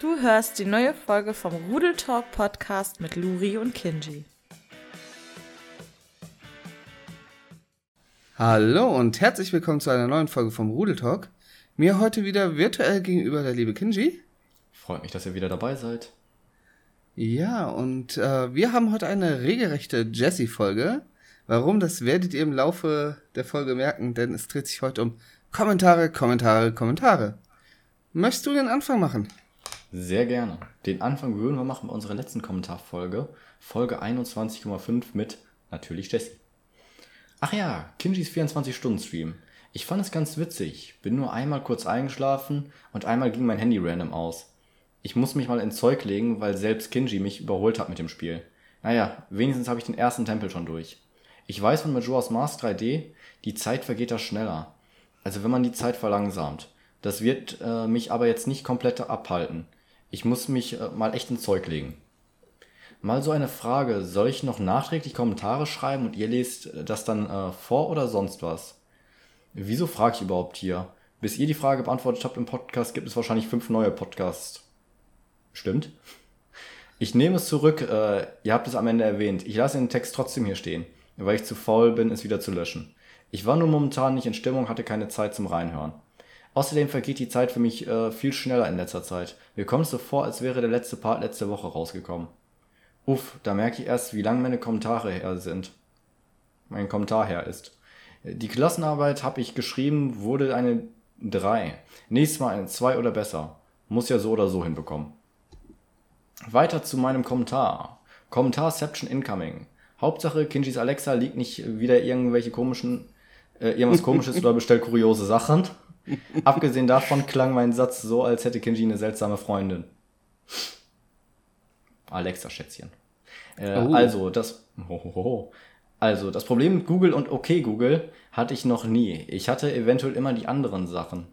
Du hörst die neue Folge vom Rudel Talk Podcast mit Luri und Kinji. Hallo und herzlich willkommen zu einer neuen Folge vom Rudel Talk. Mir heute wieder virtuell gegenüber der liebe Kinji. Freut mich, dass ihr wieder dabei seid. Ja, und äh, wir haben heute eine regelrechte Jessie-Folge. Warum, das werdet ihr im Laufe der Folge merken, denn es dreht sich heute um Kommentare, Kommentare, Kommentare. Möchtest du den Anfang machen? Sehr gerne. Den Anfang würden wir machen bei unserer letzten Kommentarfolge, Folge 21,5 mit natürlich Jesse. Ach ja, Kinjis 24-Stunden-Stream. Ich fand es ganz witzig, bin nur einmal kurz eingeschlafen und einmal ging mein Handy random aus. Ich muss mich mal ins Zeug legen, weil selbst Kinji mich überholt hat mit dem Spiel. Naja, wenigstens habe ich den ersten Tempel schon durch. Ich weiß von Majora's Mask 3D, die Zeit vergeht da schneller. Also wenn man die Zeit verlangsamt. Das wird äh, mich aber jetzt nicht komplett abhalten. Ich muss mich äh, mal echt ins Zeug legen. Mal so eine Frage, soll ich noch nachträglich Kommentare schreiben und ihr lest äh, das dann äh, vor oder sonst was? Wieso frage ich überhaupt hier? Bis ihr die Frage beantwortet habt im Podcast, gibt es wahrscheinlich fünf neue Podcasts. Stimmt? Ich nehme es zurück, äh, ihr habt es am Ende erwähnt. Ich lasse den Text trotzdem hier stehen, weil ich zu faul bin, es wieder zu löschen. Ich war nur momentan nicht in Stimmung, hatte keine Zeit zum Reinhören. Außerdem vergeht die Zeit für mich äh, viel schneller in letzter Zeit. Mir kommt es so vor, als wäre der letzte Part letzte Woche rausgekommen. Uff, da merke ich erst, wie lang meine Kommentare her sind. Mein Kommentar her ist. Die Klassenarbeit habe ich geschrieben, wurde eine 3. Nächstes Mal eine 2 oder besser. Muss ja so oder so hinbekommen. Weiter zu meinem Kommentar. Kommentarception incoming. Hauptsache, Kinjis Alexa liegt nicht wieder irgendwelche komischen, äh, irgendwas komisches oder bestellt kuriose Sachen. Abgesehen davon klang mein Satz so, als hätte Kinji eine seltsame Freundin. Alexa, Schätzchen. Äh, oh. Also, das. Hohoho. Also, das Problem mit Google und OK Google hatte ich noch nie. Ich hatte eventuell immer die anderen Sachen.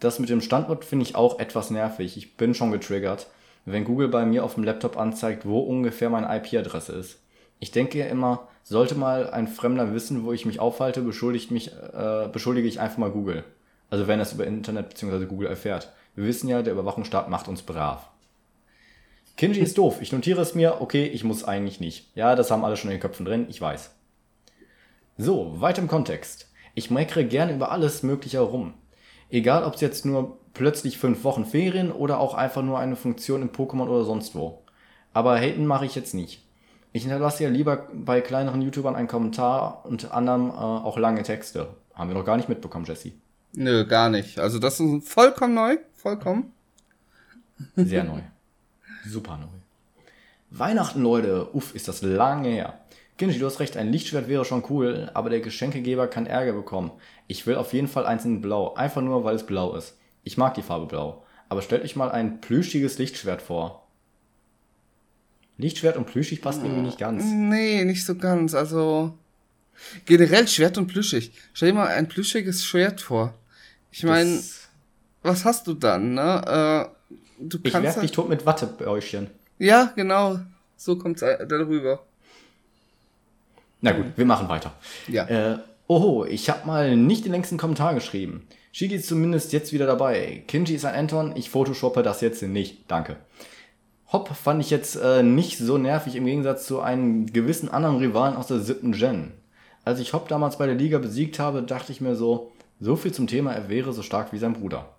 Das mit dem Standort finde ich auch etwas nervig. Ich bin schon getriggert, wenn Google bei mir auf dem Laptop anzeigt, wo ungefähr meine IP-Adresse ist. Ich denke immer, sollte mal ein Fremder wissen, wo ich mich aufhalte, beschuldigt mich, äh, beschuldige ich einfach mal Google. Also wenn er es über Internet bzw. Google erfährt. Wir wissen ja, der Überwachungsstaat macht uns brav. Kinji ist doof. Ich notiere es mir. Okay, ich muss eigentlich nicht. Ja, das haben alle schon in den Köpfen drin. Ich weiß. So, weiter im Kontext. Ich meckere gerne über alles Mögliche herum. Egal, ob es jetzt nur plötzlich fünf Wochen Ferien oder auch einfach nur eine Funktion im Pokémon oder sonst wo. Aber haten mache ich jetzt nicht. Ich hinterlasse ja lieber bei kleineren YouTubern einen Kommentar und anderen äh, auch lange Texte. Haben wir noch gar nicht mitbekommen, Jesse. Nö, gar nicht. Also das ist vollkommen neu. Vollkommen. Sehr neu. Super neu. Weihnachten, Leute. Uff, ist das lange her. Kinji, du hast recht, ein Lichtschwert wäre schon cool, aber der Geschenkegeber kann Ärger bekommen. Ich will auf jeden Fall eins in Blau, einfach nur, weil es blau ist. Ich mag die Farbe Blau. Aber stellt euch mal ein plüschiges Lichtschwert vor. Lichtschwert und plüschig passt irgendwie nicht ganz. Nee, nicht so ganz. Also generell Schwert und plüschig. Stell dir mal ein plüschiges Schwert vor. Ich meine, was hast du dann, ne? Äh, du ich werf dich tot mit Wattebäuschen. Ja, genau. So kommt's darüber. Na gut, wir machen weiter. Ja. Äh, oho, ich habe mal nicht den längsten Kommentar geschrieben. Shigi ist zumindest jetzt wieder dabei. Kinji ist ein Anton, ich photoshoppe das jetzt nicht. Danke. Hop fand ich jetzt äh, nicht so nervig im Gegensatz zu einem gewissen anderen Rivalen aus der siebten Gen. Als ich Hop damals bei der Liga besiegt habe, dachte ich mir so, so viel zum Thema, er wäre so stark wie sein Bruder.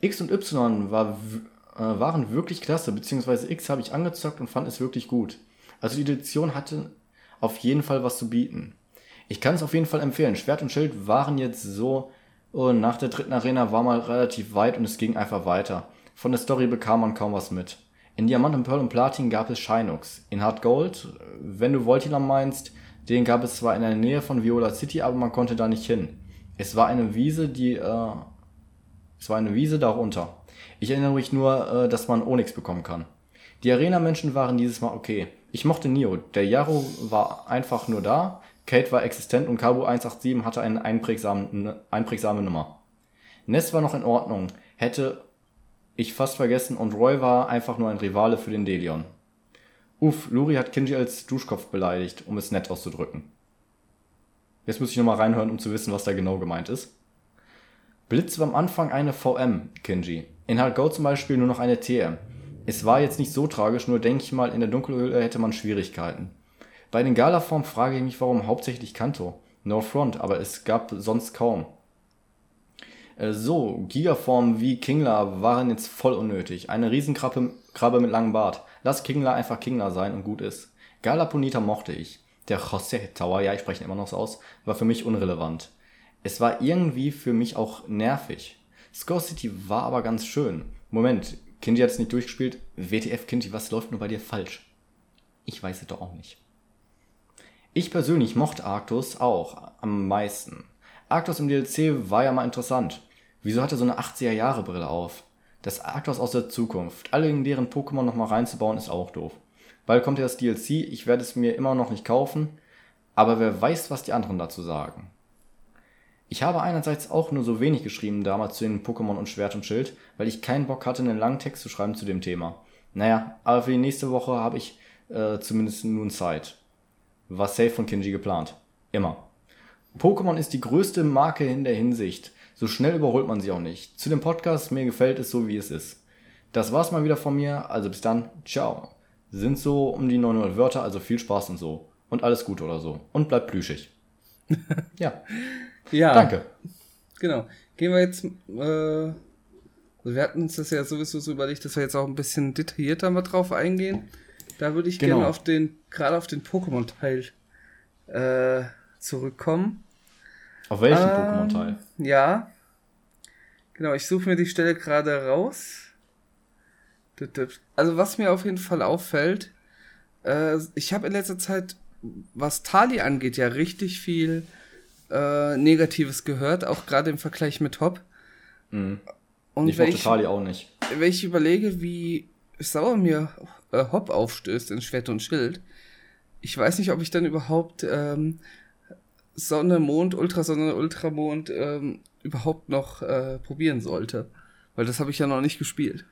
X und Y war, äh, waren wirklich klasse, beziehungsweise X habe ich angezockt und fand es wirklich gut. Also die Edition hatte auf jeden Fall was zu bieten. Ich kann es auf jeden Fall empfehlen. Schwert und Schild waren jetzt so, und nach der dritten Arena war man relativ weit und es ging einfach weiter. Von der Story bekam man kaum was mit. In Diamant und Pearl und Platin gab es Shinux. In Hard Gold, wenn du Voltilam meinst, den gab es zwar in der Nähe von Viola City, aber man konnte da nicht hin. Es war eine Wiese, die, äh, es war eine Wiese darunter. Ich erinnere mich nur, äh, dass man Onyx bekommen kann. Die Arena-Menschen waren dieses Mal okay. Ich mochte Nio. Der Yaro war einfach nur da, Kate war existent und Kabu 187 hatte eine einprägsame, einprägsame Nummer. Ness war noch in Ordnung, hätte ich fast vergessen und Roy war einfach nur ein Rivale für den Delion. Uff, Luri hat Kinji als Duschkopf beleidigt, um es nett auszudrücken. Jetzt muss ich nochmal reinhören, um zu wissen, was da genau gemeint ist. Blitz war am Anfang eine VM, Kinji. In Hard Go zum Beispiel nur noch eine TM. Es war jetzt nicht so tragisch, nur denke ich mal, in der Dunkelhöhle hätte man Schwierigkeiten. Bei den Gala-Formen frage ich mich, warum hauptsächlich Kanto. No front, aber es gab sonst kaum. Äh, so, Gigaformen wie Kingler waren jetzt voll unnötig. Eine Riesenkrabbe Krabbe mit langem Bart. Lass Kingler einfach Kingler sein und gut ist. Gala Ponita mochte ich. Der José Tower, ja, ich spreche ihn immer noch so aus, war für mich unrelevant. Es war irgendwie für mich auch nervig. Score City war aber ganz schön. Moment, Kinji hat es nicht durchgespielt. WTF Kinji, was läuft nur bei dir falsch? Ich weiß es doch auch nicht. Ich persönlich mochte Arctos auch am meisten. Arctos im DLC war ja mal interessant. Wieso hat er so eine 80er-Jahre-Brille auf? Das Arctos aus der Zukunft, alle deren Pokémon nochmal reinzubauen, ist auch doof. Bald kommt ja das DLC, ich werde es mir immer noch nicht kaufen, aber wer weiß, was die anderen dazu sagen. Ich habe einerseits auch nur so wenig geschrieben damals zu den Pokémon und Schwert und Schild, weil ich keinen Bock hatte, einen langen Text zu schreiben zu dem Thema. Naja, aber für die nächste Woche habe ich äh, zumindest nun Zeit. War safe von Kinji geplant. Immer. Pokémon ist die größte Marke in der Hinsicht. So schnell überholt man sie auch nicht. Zu dem Podcast, mir gefällt es so, wie es ist. Das war's mal wieder von mir, also bis dann, ciao. Sind so um die 900 Wörter, also viel Spaß und so. Und alles gut oder so. Und bleibt plüschig. ja. Ja. Danke. Genau. Gehen wir jetzt. Äh, wir hatten uns das ja sowieso so überlegt, dass wir jetzt auch ein bisschen detaillierter mal drauf eingehen. Da würde ich Genau. gerne auf den, gerade auf den Pokémon-Teil äh, zurückkommen. Auf welchen Ähm, Pokémon-Teil? Ja. Genau, ich suche mir die Stelle gerade raus. Also was mir auf jeden Fall auffällt, äh, ich habe in letzter Zeit, was Tali angeht, ja richtig viel äh, Negatives gehört, auch gerade im Vergleich mit Hop. Mhm. Und ich mochte Tali auch nicht. wenn ich überlege, wie sauer mir äh, Hop aufstößt in Schwert und Schild, ich weiß nicht, ob ich dann überhaupt ähm, Sonne, Mond, Ultrasonne, Ultramond ähm, überhaupt noch äh, probieren sollte. Weil das habe ich ja noch nicht gespielt.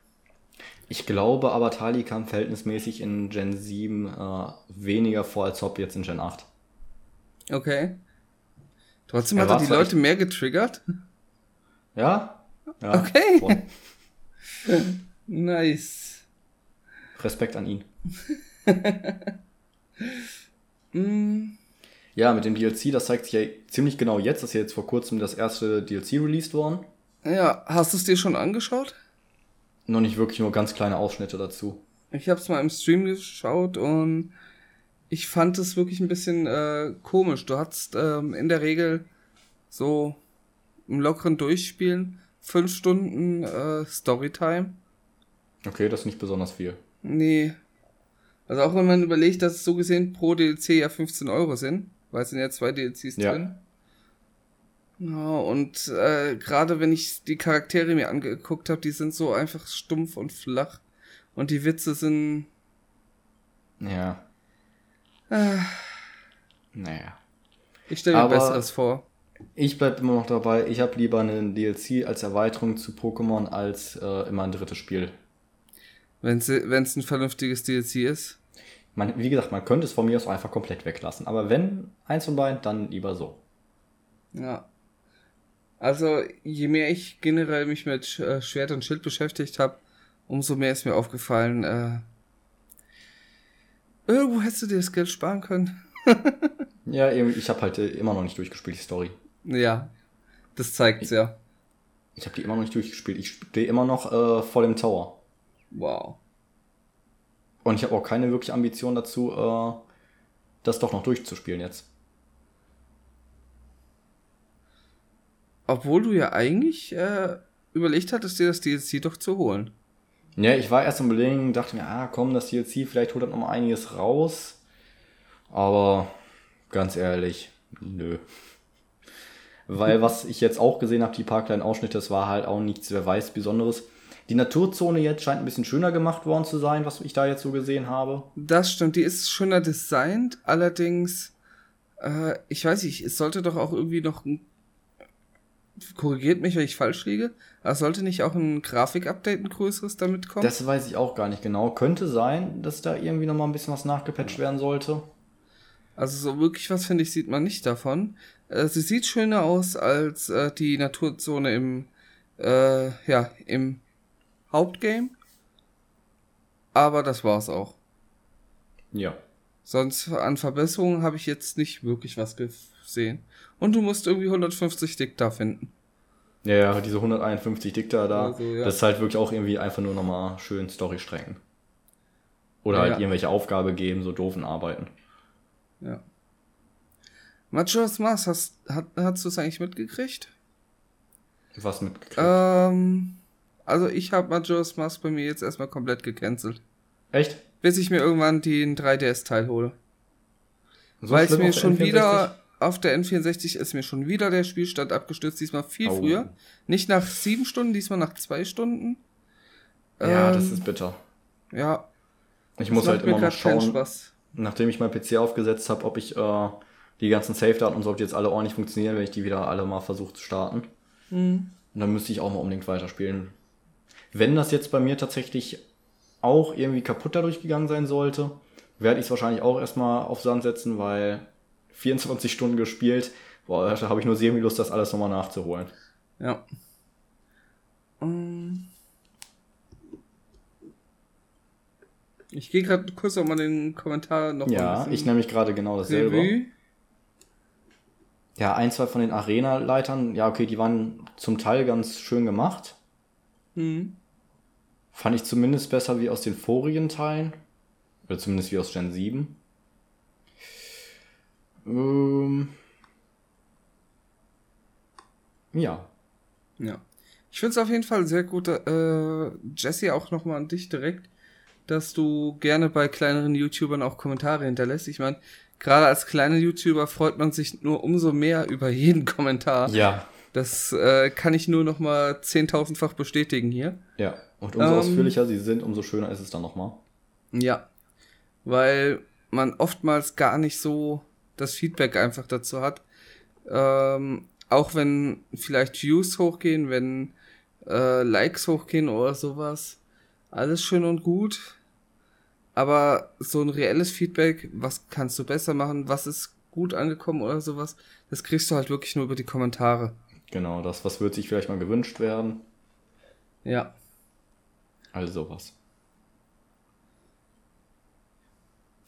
Ich glaube aber, Tali kam verhältnismäßig in Gen 7 äh, weniger vor als Hop jetzt in Gen 8. Okay. Trotzdem hat er die Leute mehr getriggert. Ja? ja Okay. Nice. Respekt an ihn. Mm, Ja, mit dem DLC, das zeigt sich ja ziemlich genau jetzt. Das ist ja jetzt vor kurzem das erste DLC released worden. ja, hast du es dir schon angeschaut? Noch nicht wirklich nur ganz kleine Ausschnitte dazu. Ich habe es mal im Stream geschaut und ich fand es wirklich ein bisschen äh, komisch. Du hattest ähm, in der Regel so im lockeren Durchspielen fünf Stunden äh, Storytime. Okay, das ist nicht besonders viel. Nee. Also auch wenn man überlegt, dass es so gesehen pro DLC ja 15 Euro sind, weil es sind ja zwei DLCs Ja. drin. Ja, und äh, gerade wenn ich die Charaktere mir angeguckt habe, die sind so einfach stumpf und flach. Und die Witze sind. Ja. Äh, Naja. ich stelle mir Besseres vor. Ich bleib immer noch dabei, ich habe lieber einen DLC als Erweiterung zu Pokémon als äh, immer ein drittes Spiel. Wenn es ein vernünftiges DLC ist. Man, wie gesagt, man könnte es von mir aus einfach komplett weglassen. Aber wenn eins von beiden, dann lieber so. Ja. Also, je mehr ich generell mich mit äh, Schwert und Schild beschäftigt habe, umso mehr ist mir aufgefallen, äh, irgendwo hättest du dir das Geld sparen können. Ja, ich habe halt äh, immer noch nicht durchgespielt, die Story. Ja, das zeigt's ja. Ich habe die immer noch nicht durchgespielt. Ich stehe immer noch äh, vor dem Tower. Wow. Und ich habe auch keine wirkliche Ambition dazu, äh, das doch noch durchzuspielen jetzt. Obwohl du ja eigentlich äh, überlegt hattest, dir das DLC doch zu holen. Ja, ich war erst am Überlegen, dachte mir, ah komm, das DLC, vielleicht holt er noch mal einiges raus. Aber ganz ehrlich, nö. Weil was ich jetzt auch gesehen habe, die paar kleinen Ausschnitte, das war halt auch nichts, wer weiß, Besonderes. Die Naturzone jetzt scheint ein bisschen schöner gemacht worden zu sein, was ich da jetzt so gesehen habe. Das stimmt, die ist schöner designt, allerdings, äh, ich weiß nicht, es sollte doch auch irgendwie noch ein, korrigiert mich, wenn ich falsch liege, aber sollte nicht auch ein Grafik-Update, ein größeres damit kommen? Das weiß ich auch gar nicht genau. Könnte sein, dass da irgendwie noch mal ein bisschen was nachgepatcht werden sollte. Also so wirklich was, finde ich, sieht man nicht davon. Äh, sie sieht schöner aus als äh, die Naturzone im, äh, ja, im Hauptgame. Aber das war's auch. Ja. Sonst an Verbesserungen habe ich jetzt nicht wirklich was gesehen. Und du musst irgendwie 150 Dick da finden. Ja, ja, diese 151 Dikta da, Also, ja. das ist halt wirklich auch irgendwie einfach nur nochmal schön Story-Strecken. Oder halt Ja. irgendwelche Aufgabe geben, so doofen Arbeiten. Ja. Majora's Mask, hast, hat, hast du es eigentlich mitgekriegt? Was mitgekriegt. Ähm, also ich habe Majora's Mask bei mir jetzt erstmal komplett gecancelt. Echt? Bis ich mir irgendwann den 3DS-Teil hole. So Weil es schlimm mir schon N64? wieder, auf der N64 ist mir schon wieder der Spielstand abgestürzt, diesmal viel Oh. früher. Nicht nach sieben Stunden, diesmal nach zwei Stunden. Ja, Ähm, das ist bitter. Ja, Ich muss halt immer noch schauen, nachdem ich mein PC aufgesetzt habe, ob ich äh, die ganzen Save-Daten und so, ob die jetzt alle ordentlich funktionieren, wenn ich die wieder alle mal versuche zu starten. Hm. Und dann müsste ich auch mal unbedingt weiterspielen. Wenn das jetzt bei mir tatsächlich auch irgendwie kaputt dadurch gegangen sein sollte, werde ich es wahrscheinlich auch erstmal auf Sand setzen, weil 24 Stunden gespielt, boah, da habe ich nur semi Lust, das alles nochmal nachzuholen. Ja. Ähm. Ich gehe gerade kurz nochmal den Kommentar noch mal Ja, ich bisschen nämlich gerade genau dasselbe. Revue. Ja, ein, zwei von den Arena-Leitern, ja, okay, die waren zum Teil ganz schön gemacht. Hm. Fand ich zumindest besser wie aus den vorigen Teilen. Oder zumindest wie aus Gen 7. Ähm. Ja. Ja. Ich finde es auf jeden Fall sehr gut, äh, Jesse, auch nochmal an dich direkt, dass du gerne bei kleineren YouTubern auch Kommentare hinterlässt. Ich meine, gerade als kleiner YouTuber freut man sich nur umso mehr über jeden Kommentar. Ja. Das äh, kann ich nur nochmal zehntausendfach bestätigen hier. Ja. Und umso Ähm. ausführlicher sie sind, umso schöner ist es dann nochmal. Ja. Weil man oftmals gar nicht so das Feedback einfach dazu hat. Ähm, auch wenn vielleicht Views hochgehen, wenn äh, Likes hochgehen oder sowas. Alles schön und gut. Aber so ein reelles Feedback, was kannst du besser machen, was ist gut angekommen oder sowas, das kriegst du halt wirklich nur über die Kommentare. Genau, das, was wird sich vielleicht mal gewünscht werden. Ja. All sowas.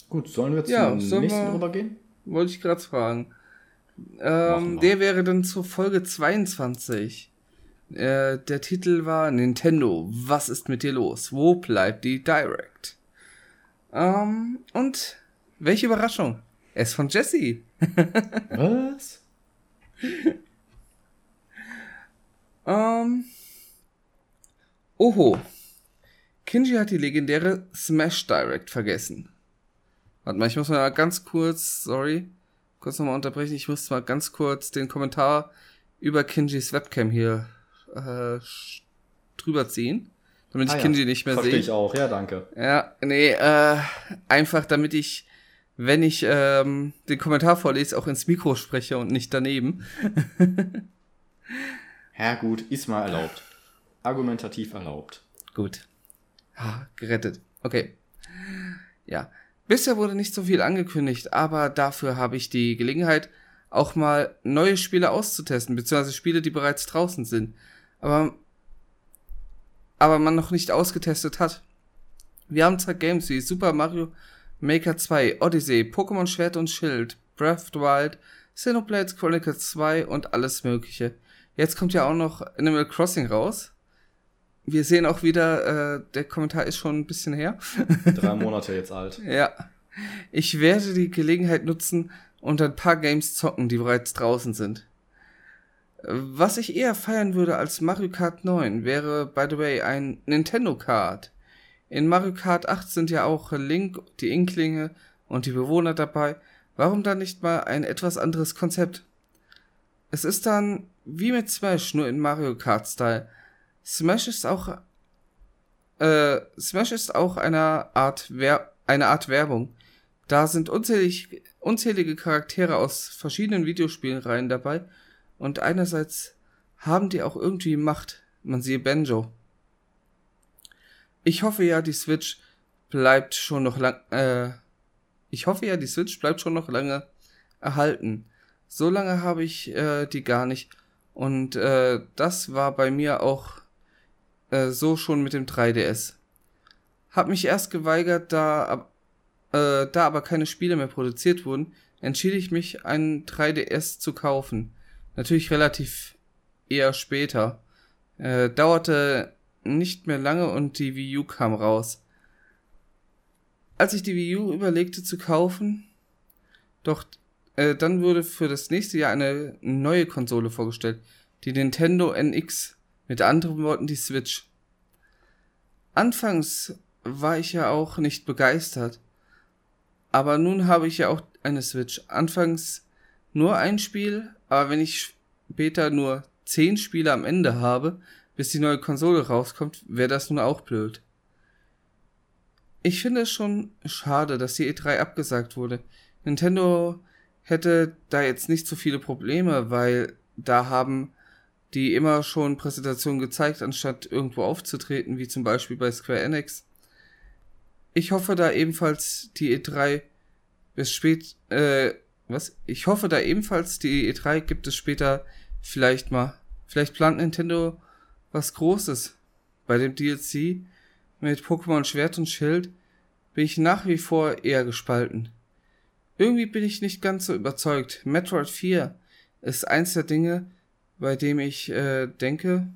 Gut, sollen wir Ja, zum sollen nächsten wir- rübergehen? Wollte ich gerade fragen. Ähm, der wäre dann zur Folge 22. Äh, der Titel war Nintendo, was ist mit dir los? Wo bleibt die Direct? Ähm, und welche Überraschung? Er ist von Jesse. Was? Ähm, oho. Kinji hat die legendäre Smash Direct vergessen. Warte mal, ich muss mal ganz kurz, sorry, kurz nochmal unterbrechen. Ich muss mal ganz kurz den Kommentar über Kinjis Webcam hier äh, drüber ziehen, damit ich Ah ja, Kinji nicht mehr Verstehe sehe. ich auch, ja, danke. Ja, nee, äh, einfach damit ich, wenn ich ähm, den Kommentar vorlese, auch ins Mikro spreche und nicht daneben. Ja, gut, ist mal erlaubt. Argumentativ erlaubt. Gut. Ah, gerettet. Okay. Ja. Bisher wurde nicht so viel angekündigt, aber dafür habe ich die Gelegenheit, auch mal neue Spiele auszutesten, beziehungsweise Spiele, die bereits draußen sind. Aber, aber man noch nicht ausgetestet hat. Wir haben zwar Games wie Super Mario Maker 2, Odyssey, Pokémon Schwert und Schild, Breath of the Wild, Xenoblade Chronicles 2 und alles mögliche. Jetzt kommt ja auch noch Animal Crossing raus. Wir sehen auch wieder, äh, der Kommentar ist schon ein bisschen her. Drei Monate jetzt alt. Ja. Ich werde die Gelegenheit nutzen und ein paar Games zocken, die bereits draußen sind. Was ich eher feiern würde als Mario Kart 9 wäre, by the way, ein Nintendo Kart. In Mario Kart 8 sind ja auch Link, die Inklinge und die Bewohner dabei. Warum dann nicht mal ein etwas anderes Konzept? Es ist dann wie mit Smash, nur in Mario Kart-Style. Smash ist auch äh, Smash ist auch eine Art, Wer eine Art Werbung. Da sind unzählig, unzählige Charaktere aus verschiedenen Videospielreihen dabei und einerseits haben die auch irgendwie Macht. Man siehe Benjo. Ich hoffe ja, die Switch bleibt schon noch lang, äh, ich hoffe ja, die Switch bleibt schon noch lange erhalten. So lange habe ich äh, die gar nicht. Und äh, das war bei mir auch äh, so schon mit dem 3DS. Hab mich erst geweigert, da, äh, da aber keine Spiele mehr produziert wurden, entschied ich mich, einen 3DS zu kaufen. Natürlich relativ eher später. Äh, dauerte nicht mehr lange und die Wii U kam raus. Als ich die Wii U überlegte zu kaufen, doch äh, dann wurde für das nächste Jahr eine neue Konsole vorgestellt, die Nintendo NX, mit anderen Worten die Switch. Anfangs war ich ja auch nicht begeistert, aber nun habe ich ja auch eine Switch. Anfangs nur ein Spiel, aber wenn ich später nur zehn Spiele am Ende habe, bis die neue Konsole rauskommt, wäre das nun auch blöd. Ich finde es schon schade, dass die E3 abgesagt wurde. Nintendo hätte da jetzt nicht so viele Probleme, weil da haben die immer schon Präsentationen gezeigt, anstatt irgendwo aufzutreten, wie zum Beispiel bei Square Enix. Ich hoffe da ebenfalls die E3 bis spät, äh, was? Ich hoffe da ebenfalls die E3 gibt es später vielleicht mal. Vielleicht plant Nintendo was Großes. Bei dem DLC mit Pokémon Schwert und Schild bin ich nach wie vor eher gespalten. Irgendwie bin ich nicht ganz so überzeugt. Metroid 4 ist eins der Dinge, bei dem ich äh, denke,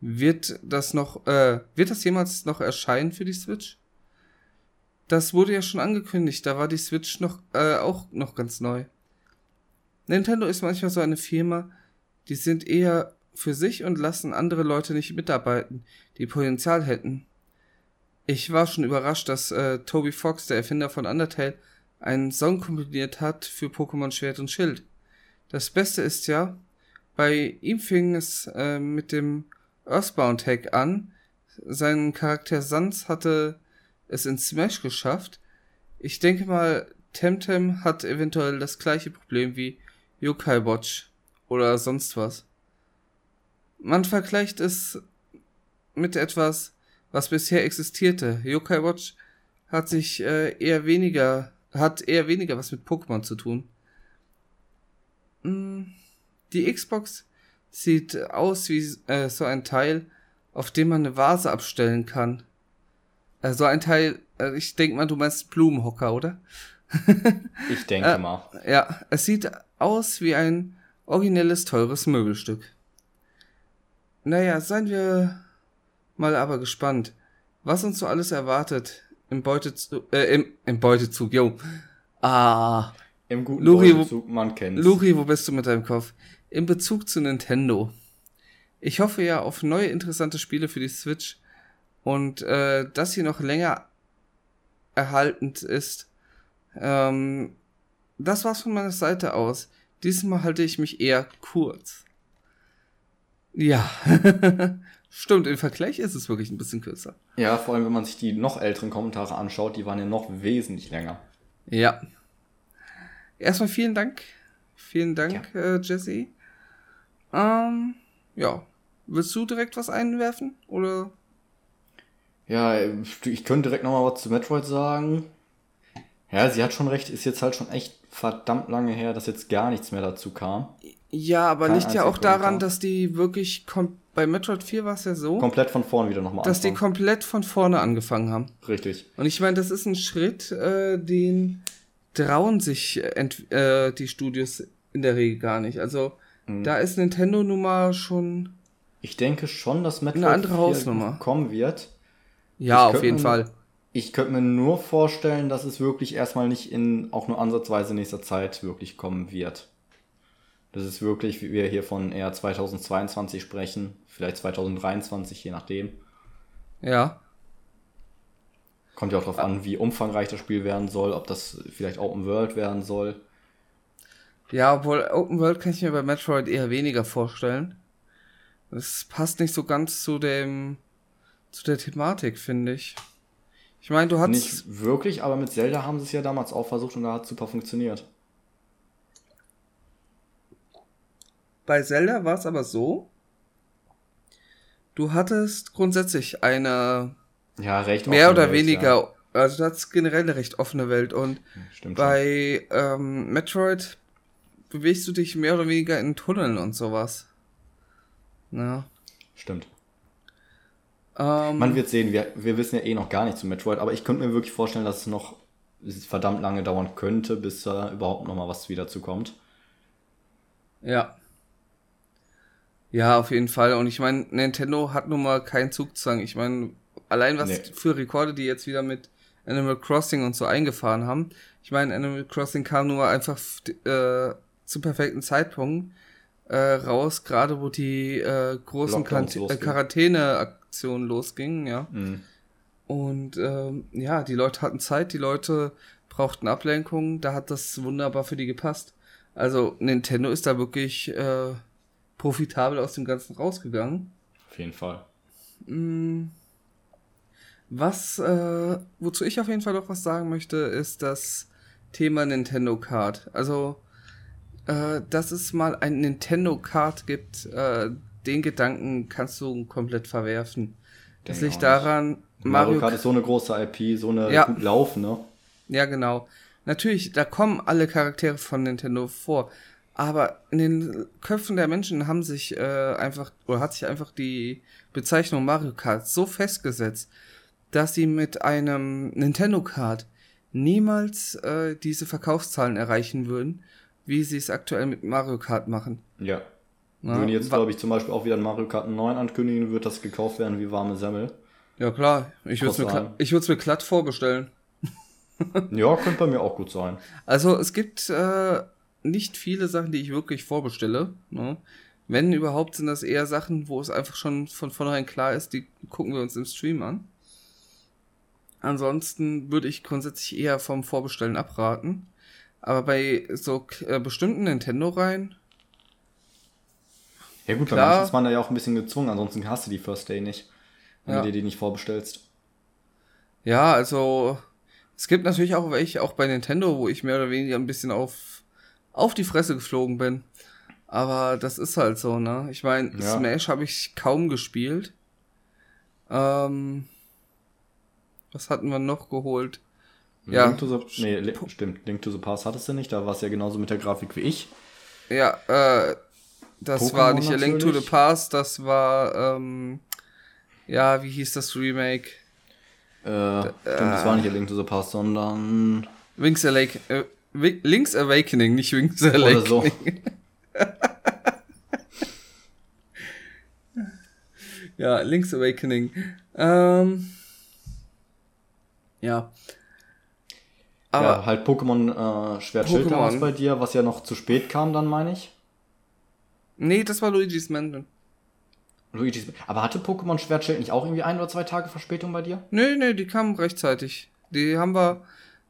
wird das noch, äh, wird das jemals noch erscheinen für die Switch? Das wurde ja schon angekündigt, da war die Switch noch, äh, auch noch ganz neu. Nintendo ist manchmal so eine Firma, die sind eher für sich und lassen andere Leute nicht mitarbeiten, die Potenzial hätten. Ich war schon überrascht, dass äh, Toby Fox, der Erfinder von Undertale, einen Song komponiert hat für Pokémon Schwert und Schild. Das Beste ist ja, bei ihm fing es äh, mit dem Earthbound Hack an. Sein Charakter Sans hatte es in Smash geschafft. Ich denke mal, Temtem hat eventuell das gleiche Problem wie Yokai Watch oder sonst was. Man vergleicht es mit etwas, was bisher existierte. Yokai Watch hat sich äh, eher weniger, hat eher weniger was mit Pokémon zu tun. Mm, die Xbox sieht aus wie äh, so ein Teil, auf dem man eine Vase abstellen kann. Also ein Teil, äh, ich denke mal, du meinst Blumenhocker, oder? ich denke äh, mal. Ja, es sieht aus wie ein originelles, teures Möbelstück. Naja, seien wir mal aber gespannt, was uns so alles erwartet im Beutezug, äh, im, im Beutezug, yo. Ah. Im guten Luri, Beutezug, man kennt's. Luri, wo bist du mit deinem Kopf? In Bezug zu Nintendo. Ich hoffe ja auf neue interessante Spiele für die Switch und äh, dass sie noch länger erhaltend ist. Ähm, das war's von meiner Seite aus. Diesmal halte ich mich eher kurz. Ja, stimmt, im Vergleich ist es wirklich ein bisschen kürzer. Ja, vor allem, wenn man sich die noch älteren Kommentare anschaut, die waren ja noch wesentlich länger. Ja. Erstmal vielen Dank. Vielen Dank, ja. äh, Jesse. Ähm, ja. Willst du direkt was einwerfen? Oder? Ja, ich könnte direkt nochmal was zu Metroid sagen. Ja, sie hat schon recht, ist jetzt halt schon echt verdammt lange her, dass jetzt gar nichts mehr dazu kam. Ja, aber liegt ja auch daran, dass die wirklich bei Metroid 4 war es ja so. Komplett von vorne wieder nochmal Dass anfangen. die komplett von vorne angefangen haben. Richtig. Und ich meine, das ist ein Schritt, äh, den trauen sich äh, die Studios in der Regel gar nicht. Also mhm. da ist Nintendo nun mal schon. Ich denke schon, dass Metroid eine andere Hausnummer kommen wird. Ja, ich auf jeden mir, Fall. Ich könnte mir nur vorstellen, dass es wirklich erstmal nicht in auch nur ansatzweise nächster Zeit wirklich kommen wird. Das ist wirklich, wie wir hier von eher 2022 sprechen, vielleicht 2023, je nachdem. Ja. Kommt ja auch darauf an, wie umfangreich das Spiel werden soll, ob das vielleicht Open World werden soll. Ja, obwohl Open World kann ich mir bei Metroid eher weniger vorstellen. Das passt nicht so ganz zu dem, zu der Thematik, finde ich. Ich meine, du hast. Nicht wirklich, aber mit Zelda haben sie es ja damals auch versucht und da hat es super funktioniert. Bei Zelda war es aber so, du hattest grundsätzlich eine ja, recht mehr oder Welt, weniger, ja. also du hattest generell eine recht offene Welt und Stimmt bei ähm, Metroid bewegst du dich mehr oder weniger in Tunneln und sowas. Ja. Stimmt. Ähm, Man wird sehen, wir, wir wissen ja eh noch gar nichts zu Metroid, aber ich könnte mir wirklich vorstellen, dass es noch verdammt lange dauern könnte, bis da überhaupt noch mal was wieder zukommt. Ja. Ja, auf jeden Fall. Und ich meine, Nintendo hat nun mal keinen Zugzwang. Ich meine, allein was Nee. für Rekorde die jetzt wieder mit Animal Crossing und so eingefahren haben. Ich meine, Animal Crossing kam nur einfach äh, zum perfekten Zeitpunkt äh, raus, gerade wo die äh, großen äh, losgingen. Quarantäne-Aktionen losgingen, ja. Mhm. Und ähm, ja, die Leute hatten Zeit, die Leute brauchten Ablenkung, da hat das wunderbar für die gepasst. Also Nintendo ist da wirklich äh, profitabel aus dem Ganzen rausgegangen. Auf jeden Fall. Mm, Was, äh, wozu ich auf jeden Fall noch was sagen möchte, ist das Thema Nintendo Card. Also, äh, dass es mal ein Nintendo Card gibt, äh, den Gedanken kannst du komplett verwerfen. Das liegt daran, Mario, Kart ist so eine große IP, so eine Ja. gut laufende. Ja, genau. Natürlich, da kommen alle Charaktere von Nintendo vor. Aber in den Köpfen der Menschen haben sich äh, einfach, oder hat sich einfach die Bezeichnung Mario Kart so festgesetzt, dass sie mit einem Nintendo Kart niemals äh, diese Verkaufszahlen erreichen würden, wie sie es aktuell mit Mario Kart machen. Ja. Ja, Würden jetzt, glaube ich, zum Beispiel auch wieder ein Mario Kart 9 ankündigen, wird das gekauft werden wie warme Semmel. Ja klar, ich würde es mir, ich mir glatt vorbestellen. Ja, könnte bei mir auch gut sein. Also es gibt äh, nicht viele Sachen, die ich wirklich vorbestelle. Ne? Wenn überhaupt, sind das eher Sachen, wo es einfach schon von vornherein klar ist, die gucken wir uns im Stream an. Ansonsten würde ich grundsätzlich eher vom Vorbestellen abraten. Aber bei so äh, bestimmten Nintendo-Reihen, Ja gut, bei Klar. manchen ist man da ja auch ein bisschen gezwungen, ansonsten hast du die First Day nicht, wenn Ja. du dir die nicht vorbestellst. ja, also es gibt natürlich auch welche, auch bei Nintendo, wo ich mehr oder weniger ein bisschen auf, auf die Fresse geflogen bin. Aber das ist halt so, ne? Ich meine, Ja. Smash habe ich kaum gespielt. Ähm, was hatten wir noch geholt? Ja. Link to the, nee, Li- stimmt, Link to the Past hattest du nicht, da war es ja genauso mit der Grafik wie ich. Ja, äh, das Pokémon war nicht A Link to the natürlich. Past, das war, ähm, ja, wie hieß das Remake? Äh, stimmt, das war nicht A Link to the Past, sondern Wings Awake, äh, Link's Awakening, nicht Wings oder Awakening. so. Ja, Link's Awakening. Ähm, ja. Aber ja, halt Pokémon äh, Schwert Schild damals bei dir, was ja noch zu spät kam dann, meine ich. nee, das war Luigi's Mansion. Luigi's. Aber hatte Pokémon Schwert Schild nicht auch irgendwie ein oder zwei Tage Verspätung bei dir? Nee, nee, die kamen rechtzeitig. Die haben wir,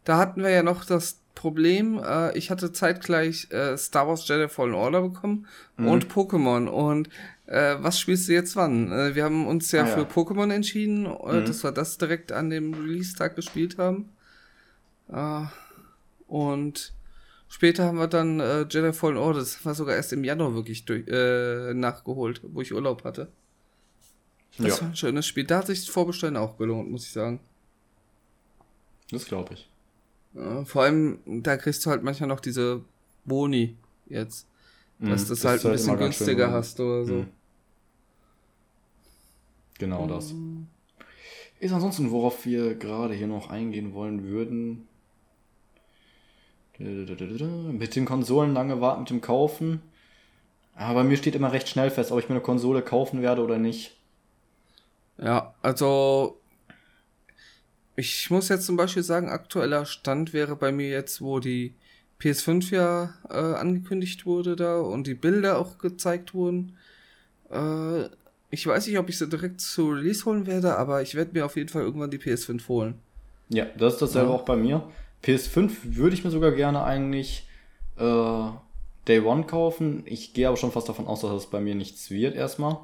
da hatten wir ja noch das Problem, äh, ich hatte zeitgleich äh, Star Wars Jedi Fallen Order bekommen Mhm. und Pokémon. Und äh, was spielst du jetzt wann? Äh, wir haben uns ja Ah, ja. für Pokémon entschieden, äh, Mhm. dass wir das direkt an dem Release-Tag gespielt haben. Äh, und später haben wir dann äh, Jedi Fallen Order, das war sogar erst im Januar wirklich durch, äh, nachgeholt, wo ich Urlaub hatte. Das Ja. war ein schönes Spiel. Da hat sich das Vorbestellen auch gelohnt, muss ich sagen. Das glaube ich. Ja, vor allem, da kriegst du halt manchmal noch diese Boni jetzt. Dass Mhm, du das halt ein ist bisschen günstiger hast oder so. Mhm. Genau das. Ist ansonsten, worauf wir gerade hier noch eingehen wollen würden. Mit den Konsolen lange warten mit dem Kaufen. Aber mir steht immer recht schnell fest, ob ich mir eine Konsole kaufen werde oder nicht. Ja, also ich muss jetzt zum Beispiel sagen, aktueller Stand wäre bei mir jetzt, wo die PS5 ja äh, angekündigt wurde da und die Bilder auch gezeigt wurden. Äh, ich weiß nicht, ob ich sie direkt zu Release holen werde, aber ich werde mir auf jeden Fall irgendwann die PS5 holen. Ja, das ist dasselbe Ja. auch bei mir. PS5 würde ich mir sogar gerne eigentlich äh, Day One kaufen. Ich gehe aber schon fast davon aus, dass das bei mir nichts wird erstmal.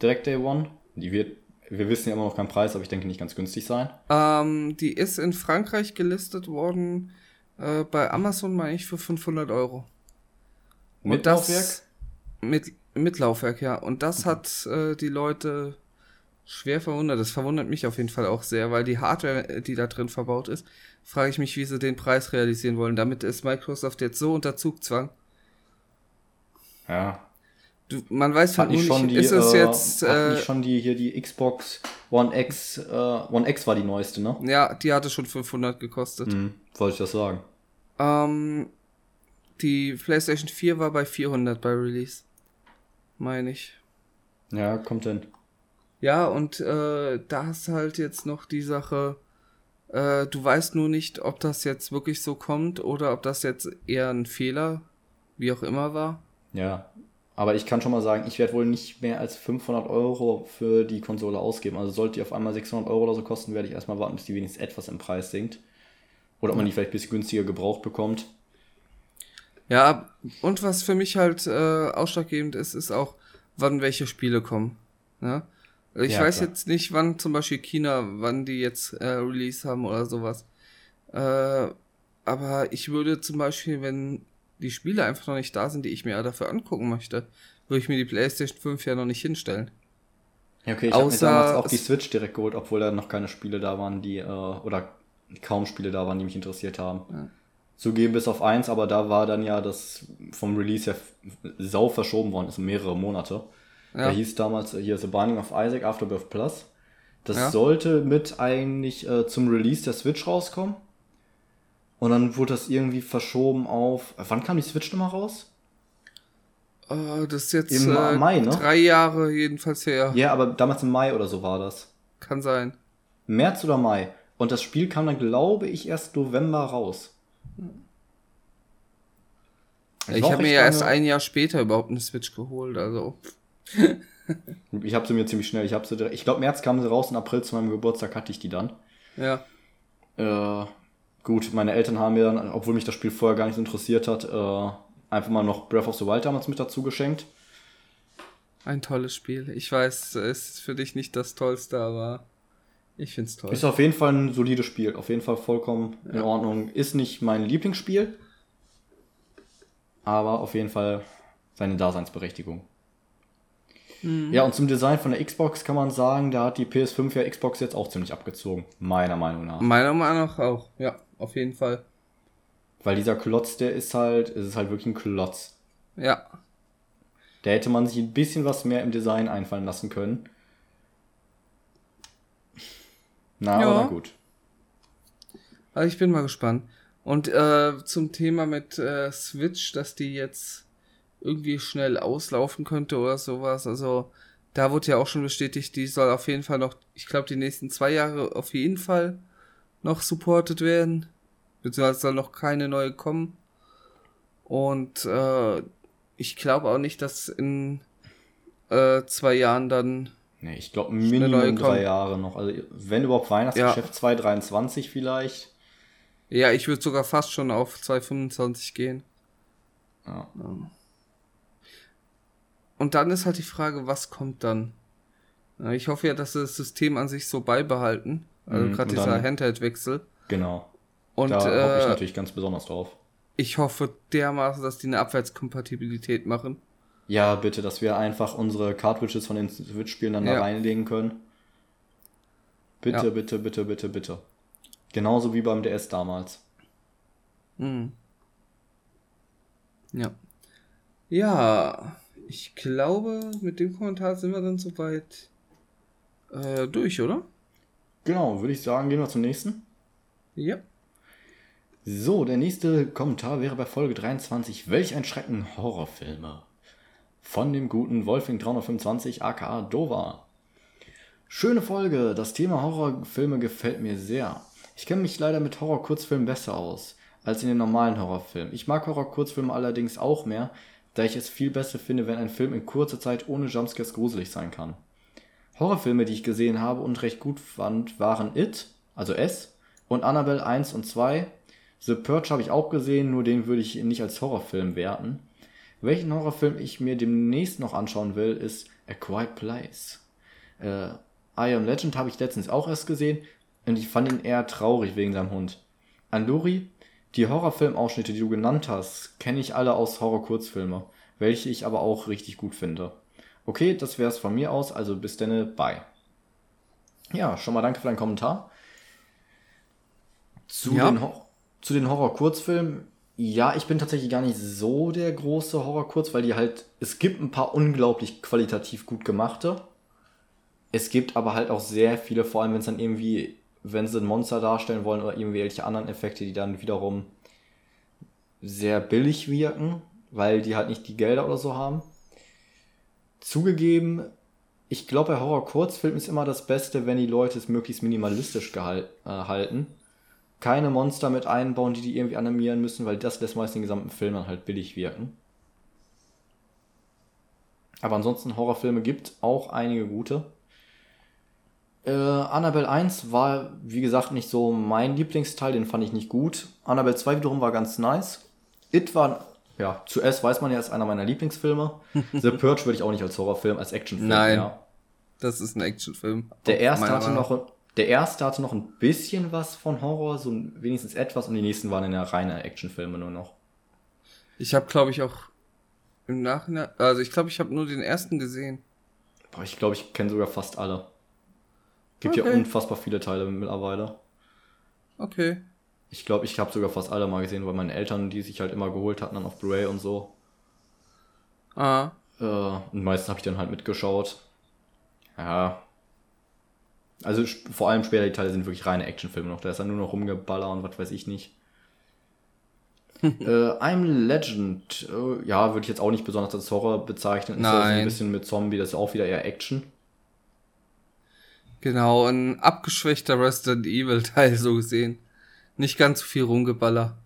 Direkt Day One. Die wird, wir wissen ja immer noch keinen Preis, aber ich denke nicht ganz günstig sein. Ähm, die ist in Frankreich gelistet worden, äh, bei Amazon meine ich für 500 Euro. Mit Und das- Laufwerk? Mit, mit Laufwerk, ja. Und das hat äh, die Leute schwer verwundert. Das verwundert mich auf jeden Fall auch sehr, weil die Hardware, äh, die da drin verbaut ist, frage ich mich, wie sie den Preis realisieren wollen. Damit ist Microsoft jetzt so unter Zugzwang. Ja. Du, man weiß Hat halt nicht schon nicht, die, ist es äh, jetzt, äh, nicht schon die hier die Xbox One X, äh, One X war die neueste, ne? ja, die hatte schon 500 gekostet. Hm, wollte ich das sagen. Ähm, die PlayStation 4 war bei 400 bei Release. Meine ich. Ja, kommt hin. Ja, und äh, da hast du halt jetzt noch die Sache, äh, du weißt nur nicht, ob das jetzt wirklich so kommt oder ob das jetzt eher ein Fehler, wie auch immer war. Ja. Aber ich kann schon mal sagen, ich werde wohl nicht mehr als 500 Euro für die Konsole ausgeben. Also sollte die auf einmal 600 Euro oder so kosten, werde ich erstmal warten, bis die wenigstens etwas im Preis sinkt. Oder ob man die vielleicht ein bisschen günstiger gebraucht bekommt. Ja, und was für mich halt äh, ausschlaggebend ist, ist auch, wann welche Spiele kommen. Ja? Ich Ja, weiß klar. jetzt nicht, wann zum Beispiel China, wann die jetzt äh, Release haben oder sowas. Äh, aber ich würde zum Beispiel, wenn die Spiele einfach noch nicht da sind, die ich mir dafür angucken möchte, würde ich mir die PlayStation 5 ja noch nicht hinstellen. Ja, okay, ich habe mir damals auch die Switch direkt geholt, obwohl da noch keine Spiele da waren, die, äh, oder kaum Spiele da waren, die mich interessiert haben. Zugeben bis auf eins, aber da war dann ja das vom Release ja f- sau verschoben worden, ist mehrere Monate. Ja. Der hieß damals äh, hier The Binding of Isaac Afterbirth Plus. Das Ja. sollte mit eigentlich äh, zum Release der Switch rauskommen. Und dann wurde das irgendwie verschoben auf. äh, Wann kam die Switch nochmal raus? Äh, das ist jetzt Im äh, Mai, ne? drei Jahre jedenfalls her. Ja, aber damals im Mai oder so war das. Kann sein. März oder Mai. Und das Spiel kam dann, glaube ich, erst November raus. Ich auch habe mir ja erst ein Jahr später überhaupt eine Switch geholt, also. Ich habe sie mir ziemlich schnell. Ich habe sie direkt, ich glaube, März kam sie raus, im April zu meinem Geburtstag hatte ich die dann. Ja. Äh, gut, meine Eltern haben mir dann, obwohl mich das Spiel vorher gar nicht interessiert hat, äh, einfach mal noch Breath of the Wild damals mit dazu geschenkt. Ein tolles Spiel. Ich weiß, es ist für dich nicht das Tollste, aber ich find's toll. Ist auf jeden Fall ein solides Spiel. Auf jeden Fall vollkommen in Ordnung. Ist nicht mein Lieblingsspiel, aber auf jeden Fall seine Daseinsberechtigung. Ja, und zum Design von der Xbox kann man sagen, da hat die PS5 ja Xbox jetzt auch ziemlich abgezogen. Meiner Meinung nach. Meiner Meinung nach auch. Ja, auf jeden Fall. Weil dieser Klotz, der ist halt, es ist halt wirklich ein Klotz. Ja. Da hätte man sich ein bisschen was mehr im Design einfallen lassen können. Na, Ja. aber gut. Also ich bin mal gespannt. Und äh, zum Thema mit äh, Switch, dass die jetzt irgendwie schnell auslaufen könnte oder sowas. Also da wurde ja auch schon bestätigt, die soll auf jeden Fall noch, ich glaube, die nächsten zwei Jahre auf jeden Fall noch supported werden. Beziehungsweise soll noch keine neue kommen. Und äh, ich glaube auch nicht, dass in äh, zwei Jahren dann Nee, ich glaube Minimum drei. Jahre noch. Also wenn überhaupt Weihnachtsgeschäft 2023 vielleicht. Ja, ich würde sogar fast schon auf 225 gehen. Ja. Und dann ist halt die Frage, was kommt dann? Ich hoffe ja, dass sie das System an sich so beibehalten. Also Mhm, gerade dieser Handheld-Wechsel. Genau. Und da hoffe ich äh, natürlich ganz besonders drauf. ich hoffe dermaßen, dass die eine Abwärtskompatibilität machen. Ja, bitte, dass wir einfach unsere Cartridges von den Switch-Spielen dann da Ja. reinlegen können. Bitte, Ja. bitte, bitte, bitte, bitte. Genauso wie beim DS damals. Hm. Ja. Ja, ich glaube, mit dem Kommentar sind wir dann soweit äh, durch, oder? Genau, würde ich sagen, gehen wir zum nächsten. Ja. So, der nächste Kommentar wäre bei Folge 23. Welch ein Schrecken Horrorfilme. Von dem guten Wolfing 325 aka Dova. Schöne Folge. Das Thema Horrorfilme gefällt mir sehr. Ich kenne mich leider mit Horror-Kurzfilmen besser aus als in den normalen Horrorfilmen. Ich mag Horror-Kurzfilme allerdings auch mehr, da ich es viel besser finde, wenn ein Film in kurzer Zeit ohne Jumpscares gruselig sein kann. Horrorfilme, die ich gesehen habe und recht gut fand, waren It, also S, und Annabelle 1 und 2. The Purge habe ich auch gesehen, nur den würde ich nicht als Horrorfilm werten. Welchen Horrorfilm ich mir demnächst noch anschauen will, ist A Quiet Place. Äh, I Am Legend habe ich letztens auch erst gesehen und ich fand ihn eher traurig wegen seinem Hund. An Luri, die Horrorfilmausschnitte, die du genannt hast, kenne ich alle aus Horror-Kurzfilme, welche ich aber auch richtig gut finde. Okay, das wäre es von mir aus, also bis denne, bye. Ja, schon mal danke für deinen Kommentar. Zu Ja. den, zu den Horror-Kurzfilmen, Ja, ich bin tatsächlich gar nicht so der große Horror-Kurz, weil die halt, es gibt ein paar unglaublich qualitativ gut gemachte. Es gibt aber halt auch sehr viele, vor allem wenn es dann irgendwie, wenn sie ein Monster darstellen wollen oder irgendwelche anderen Effekte, die dann wiederum sehr billig wirken, weil die halt nicht die Gelder oder so haben. Zugegeben, ich glaube, bei Horror-Kurzfilmen ist immer das Beste, wenn die Leute es möglichst minimalistisch gehal- äh, halten. Keine Monster mit einbauen, die die irgendwie animieren müssen, weil das lässt meist den gesamten Film dann halt billig wirken. Aber ansonsten Horrorfilme gibt auch einige gute. Äh, Annabelle 1 war, wie gesagt, nicht so mein Lieblingsteil, den fand ich nicht gut. Annabelle 2 wiederum war ganz nice. It war, ja, zuerst weiß man ja, ist einer meiner Lieblingsfilme. The Purge würde ich auch nicht als Horrorfilm, als Actionfilm. Nein. Ja. Das ist ein Actionfilm. Der erste, hatte Meinung noch, der erste hatte noch ein bisschen was von Horror, so wenigstens etwas, und die nächsten waren in der reine Actionfilme nur noch. Ich habe, glaube ich, auch im Nachhinein. Also, ich glaube, ich habe nur den ersten gesehen. Boah, ich glaube, ich kenne sogar fast alle. Gibt ja Okay. unfassbar viele Teile mittlerweile. Okay. Ich glaube, ich habe sogar fast alle mal gesehen, weil meine Eltern, die sich halt immer geholt hatten, dann auf Blu-ray und so. Ah. Äh, und meistens habe ich dann halt mitgeschaut. Ja. Also vor allem später die Teile sind wirklich reine Actionfilme noch. Da ist dann nur noch rumgeballer und was weiß ich nicht. äh, I'm Legend, äh, ja, würde ich jetzt auch nicht besonders als Horror bezeichnen. Ist ja so ein Nein. bisschen mit Zombie, das ist auch wieder eher Action. Genau, ein abgeschwächter Resident Evil Teil so gesehen. Nicht ganz so viel Rumgeballer.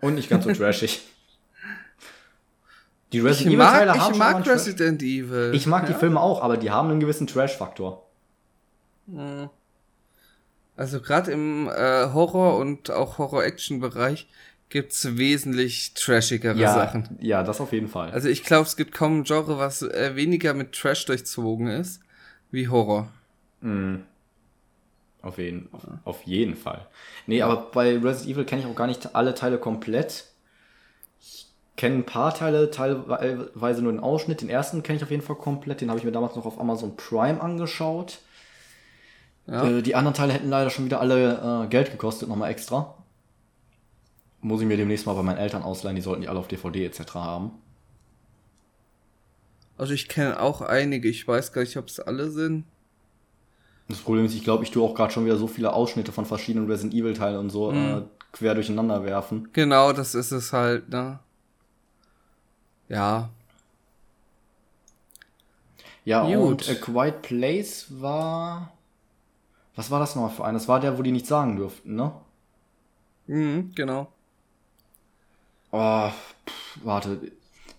Und nicht ganz so trashig. Die Ich Resident Evil mag, Teile haben ich schon mal mag einen Trash- Resident Evil. Ich mag die Ja. Filme auch, aber die haben einen gewissen Trash-Faktor. Also gerade im äh, Horror- und auch Horror-Action-Bereich gibt's wesentlich trashigere Ja, Sachen. ja, das auf jeden Fall. Also ich glaube, es gibt kaum ein Genre, was äh, weniger mit Trash durchzogen ist, wie Horror. Mhm. Auf jeden, auf, auf jeden Fall. Nee, aber bei Resident Evil kenne ich auch gar nicht alle Teile komplett. Ich kenne ein paar Teile, teilweise nur den Ausschnitt. Den ersten kenne ich auf jeden Fall komplett. Den habe ich mir damals noch auf Amazon Prime angeschaut. Ja. Äh, die anderen Teile hätten leider schon wieder alle äh, Geld gekostet, nochmal extra. Muss ich mir demnächst mal bei meinen Eltern ausleihen, die sollten die alle auf DVD etc. haben. Also ich kenne auch einige, ich weiß gar nicht, ob es alle sind. Das Problem ist, ich glaube, ich tue auch gerade schon wieder so viele Ausschnitte von verschiedenen Resident Evil Teilen und so äh, quer durcheinander werfen. Genau, das ist es halt, ne? Ja. Ja, Gut. und A Quiet Place war. Was war das nochmal für ein? Das war der, wo die nicht sagen durften, ne? Mhm, genau. Oh, pff, warte.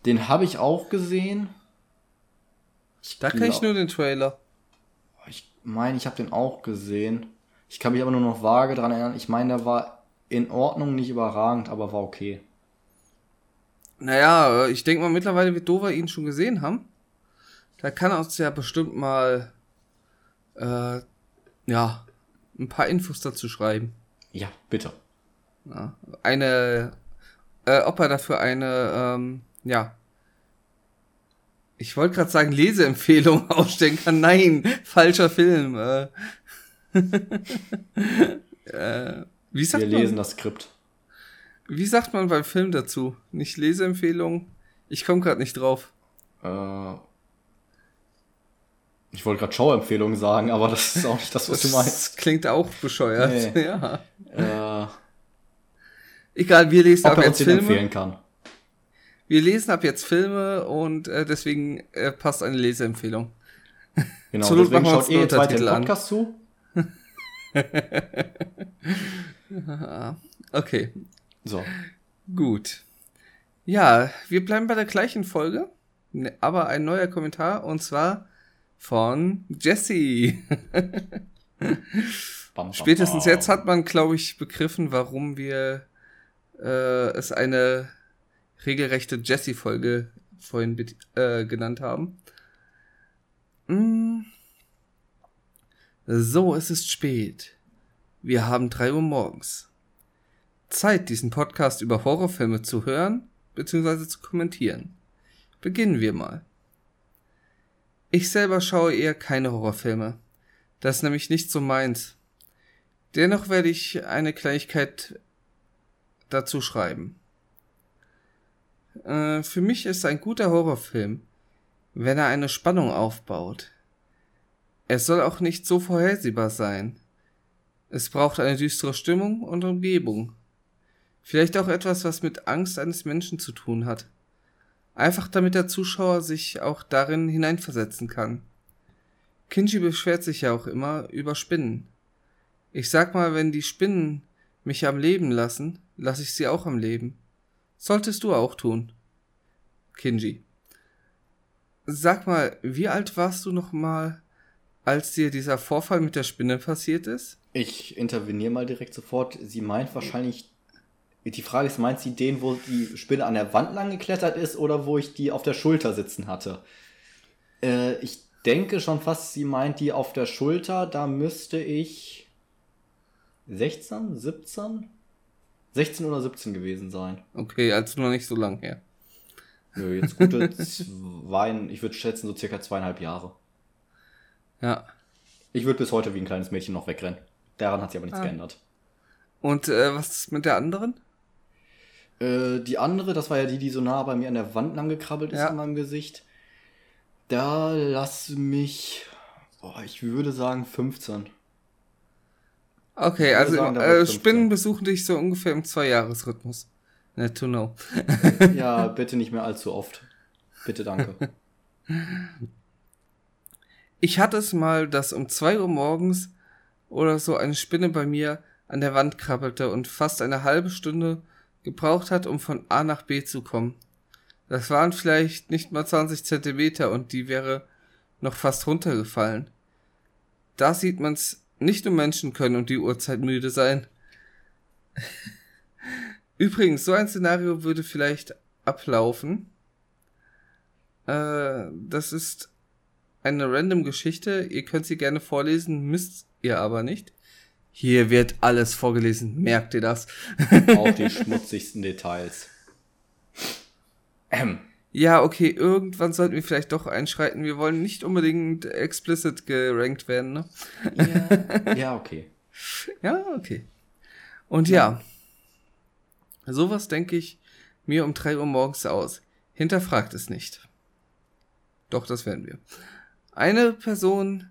Den habe ich auch gesehen. Da kenne ich nur den Trailer. Meine, ich habe den auch gesehen. Ich kann mich aber nur noch vage dran erinnern. Ich meine, der war in Ordnung, nicht überragend, aber war okay. Naja, äh, ich denke mal, mittlerweile wird Dover ihn schon gesehen haben. Da kann er uns ja bestimmt mal, äh, ja, ein paar Infos dazu schreiben. Ja, bitte. Ja. Eine, äh, ob er dafür eine, ähm, ja, ich wollte gerade sagen Leseempfehlung ausstellen kann. Nein, falscher Film. Äh, äh, wie sagt Wir man? lesen das Skript. Wie sagt man beim Film dazu? Nicht Leseempfehlung? Ich komme gerade nicht drauf. Äh, ich wollte gerade Schauempfehlungen sagen, aber das ist auch nicht das, was du meinst. Das klingt auch bescheuert. Nee. Ja. Äh, Egal, wir lesen ob ab jetzt Filme. empfehlen kann. Wir lesen ab jetzt Filme und äh, deswegen äh, passt eine Leseempfehlung. Genau, Zur deswegen schaut ihr jetzt weiter den Untertitel an. Podcast zu. Okay, So. gut. Ja, wir bleiben bei der gleichen Folge, ne, aber ein neuer Kommentar und zwar von Jesse. Spätestens jetzt hat man, glaube ich, begriffen, warum wir äh, es eine regelrechte Jessie-Folge vorhin äh, genannt haben. Mm. So, es ist spät. Wir haben drei Uhr morgens. Zeit, diesen Podcast über Horrorfilme zu hören bzw. zu kommentieren. Beginnen wir mal. Ich selber schaue eher keine Horrorfilme. Das ist nämlich nicht so meins. Dennoch werde ich eine Kleinigkeit dazu schreiben. Äh, für mich ist ein guter Horrorfilm, wenn er eine Spannung aufbaut. Es soll auch nicht so vorhersehbar sein. Es braucht eine düstere Stimmung und Umgebung. Vielleicht auch etwas, was mit Angst eines Menschen zu tun hat. Einfach damit der Zuschauer sich auch darin hineinversetzen kann. Kinji beschwert sich ja auch immer über Spinnen. Ich sag mal, wenn die Spinnen mich am Leben lassen, lasse ich sie auch am Leben. Solltest du auch tun. Kinji. Sag mal, wie alt warst du noch mal, als dir dieser Vorfall mit der Spinne passiert ist? Ich interveniere mal direkt sofort. Sie meint wahrscheinlich. Die Frage ist, meint sie den, wo die Spinne an der Wand lang geklettert ist oder wo ich die auf der Schulter sitzen hatte? Äh, ich denke schon fast, sie meint die auf der Schulter. Da müsste ich 16, 17? 16 oder 17 gewesen sein. Okay, also noch nicht so lang her. Nö, jetzt gute zwei, ich würde schätzen, so circa zweieinhalb Jahre. Ja. Ich würde bis heute wie ein kleines Mädchen noch wegrennen. Daran hat sich aber nichts Ah. geändert. Und äh, was ist mit der anderen? Äh, die andere, das war ja die, die so nah bei mir an der Wand lang gekrabbelt ist Ja. in meinem Gesicht. Da lass mich, boah, ich würde sagen 15. Okay, also sagen, äh, wird 15. Spinnen besuchen dich so ungefähr im Zweijahresrhythmus. Net to know. Ja, bitte nicht mehr allzu oft. Bitte danke. Ich hatte es mal, dass um zwei Uhr morgens oder so eine Spinne bei mir an der Wand krabbelte und fast eine halbe Stunde gebraucht hat, um von A nach B zu kommen. Das waren vielleicht nicht mal 20 Zentimeter und die wäre noch fast runtergefallen. Da sieht man's, nicht nur Menschen können um die Uhrzeit müde sein. Übrigens, so ein Szenario würde vielleicht ablaufen. Äh, das ist eine random Geschichte. Ihr könnt sie gerne vorlesen, müsst ihr aber nicht. Hier wird alles vorgelesen, merkt ihr das? Auch die schmutzigsten Details. Ähm. Ja, okay, irgendwann sollten wir vielleicht doch einschreiten. Wir wollen nicht unbedingt explicit gerankt werden, ne? Ja, ja okay. Ja, okay. Und ja, sowas denke ich mir um drei Uhr morgens aus. Hinterfragt es nicht. Doch, das werden wir. Eine Person,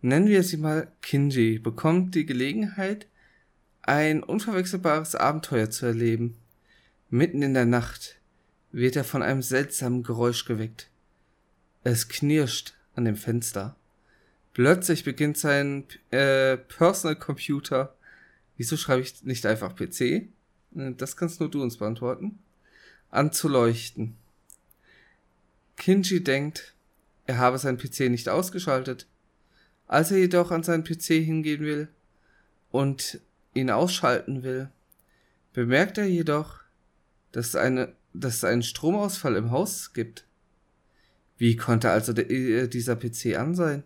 nennen wir sie mal Kinji, bekommt die Gelegenheit, ein unverwechselbares Abenteuer zu erleben. Mitten in der Nacht wird er von einem seltsamen Geräusch geweckt. Es knirscht an dem Fenster. Plötzlich beginnt sein äh, Personal Computer. Wieso schreibe ich nicht einfach PC? Äh, Das kannst nur du uns beantworten. An zu leuchten. Kinji denkt, er habe seinen PC nicht ausgeschaltet. Als er jedoch an seinen PC hingehen will und ihn ausschalten will, bemerkt er jedoch, dass, eine, dass es einen Stromausfall im Haus gibt. Wie konnte also der, äh, dieser PC an sein?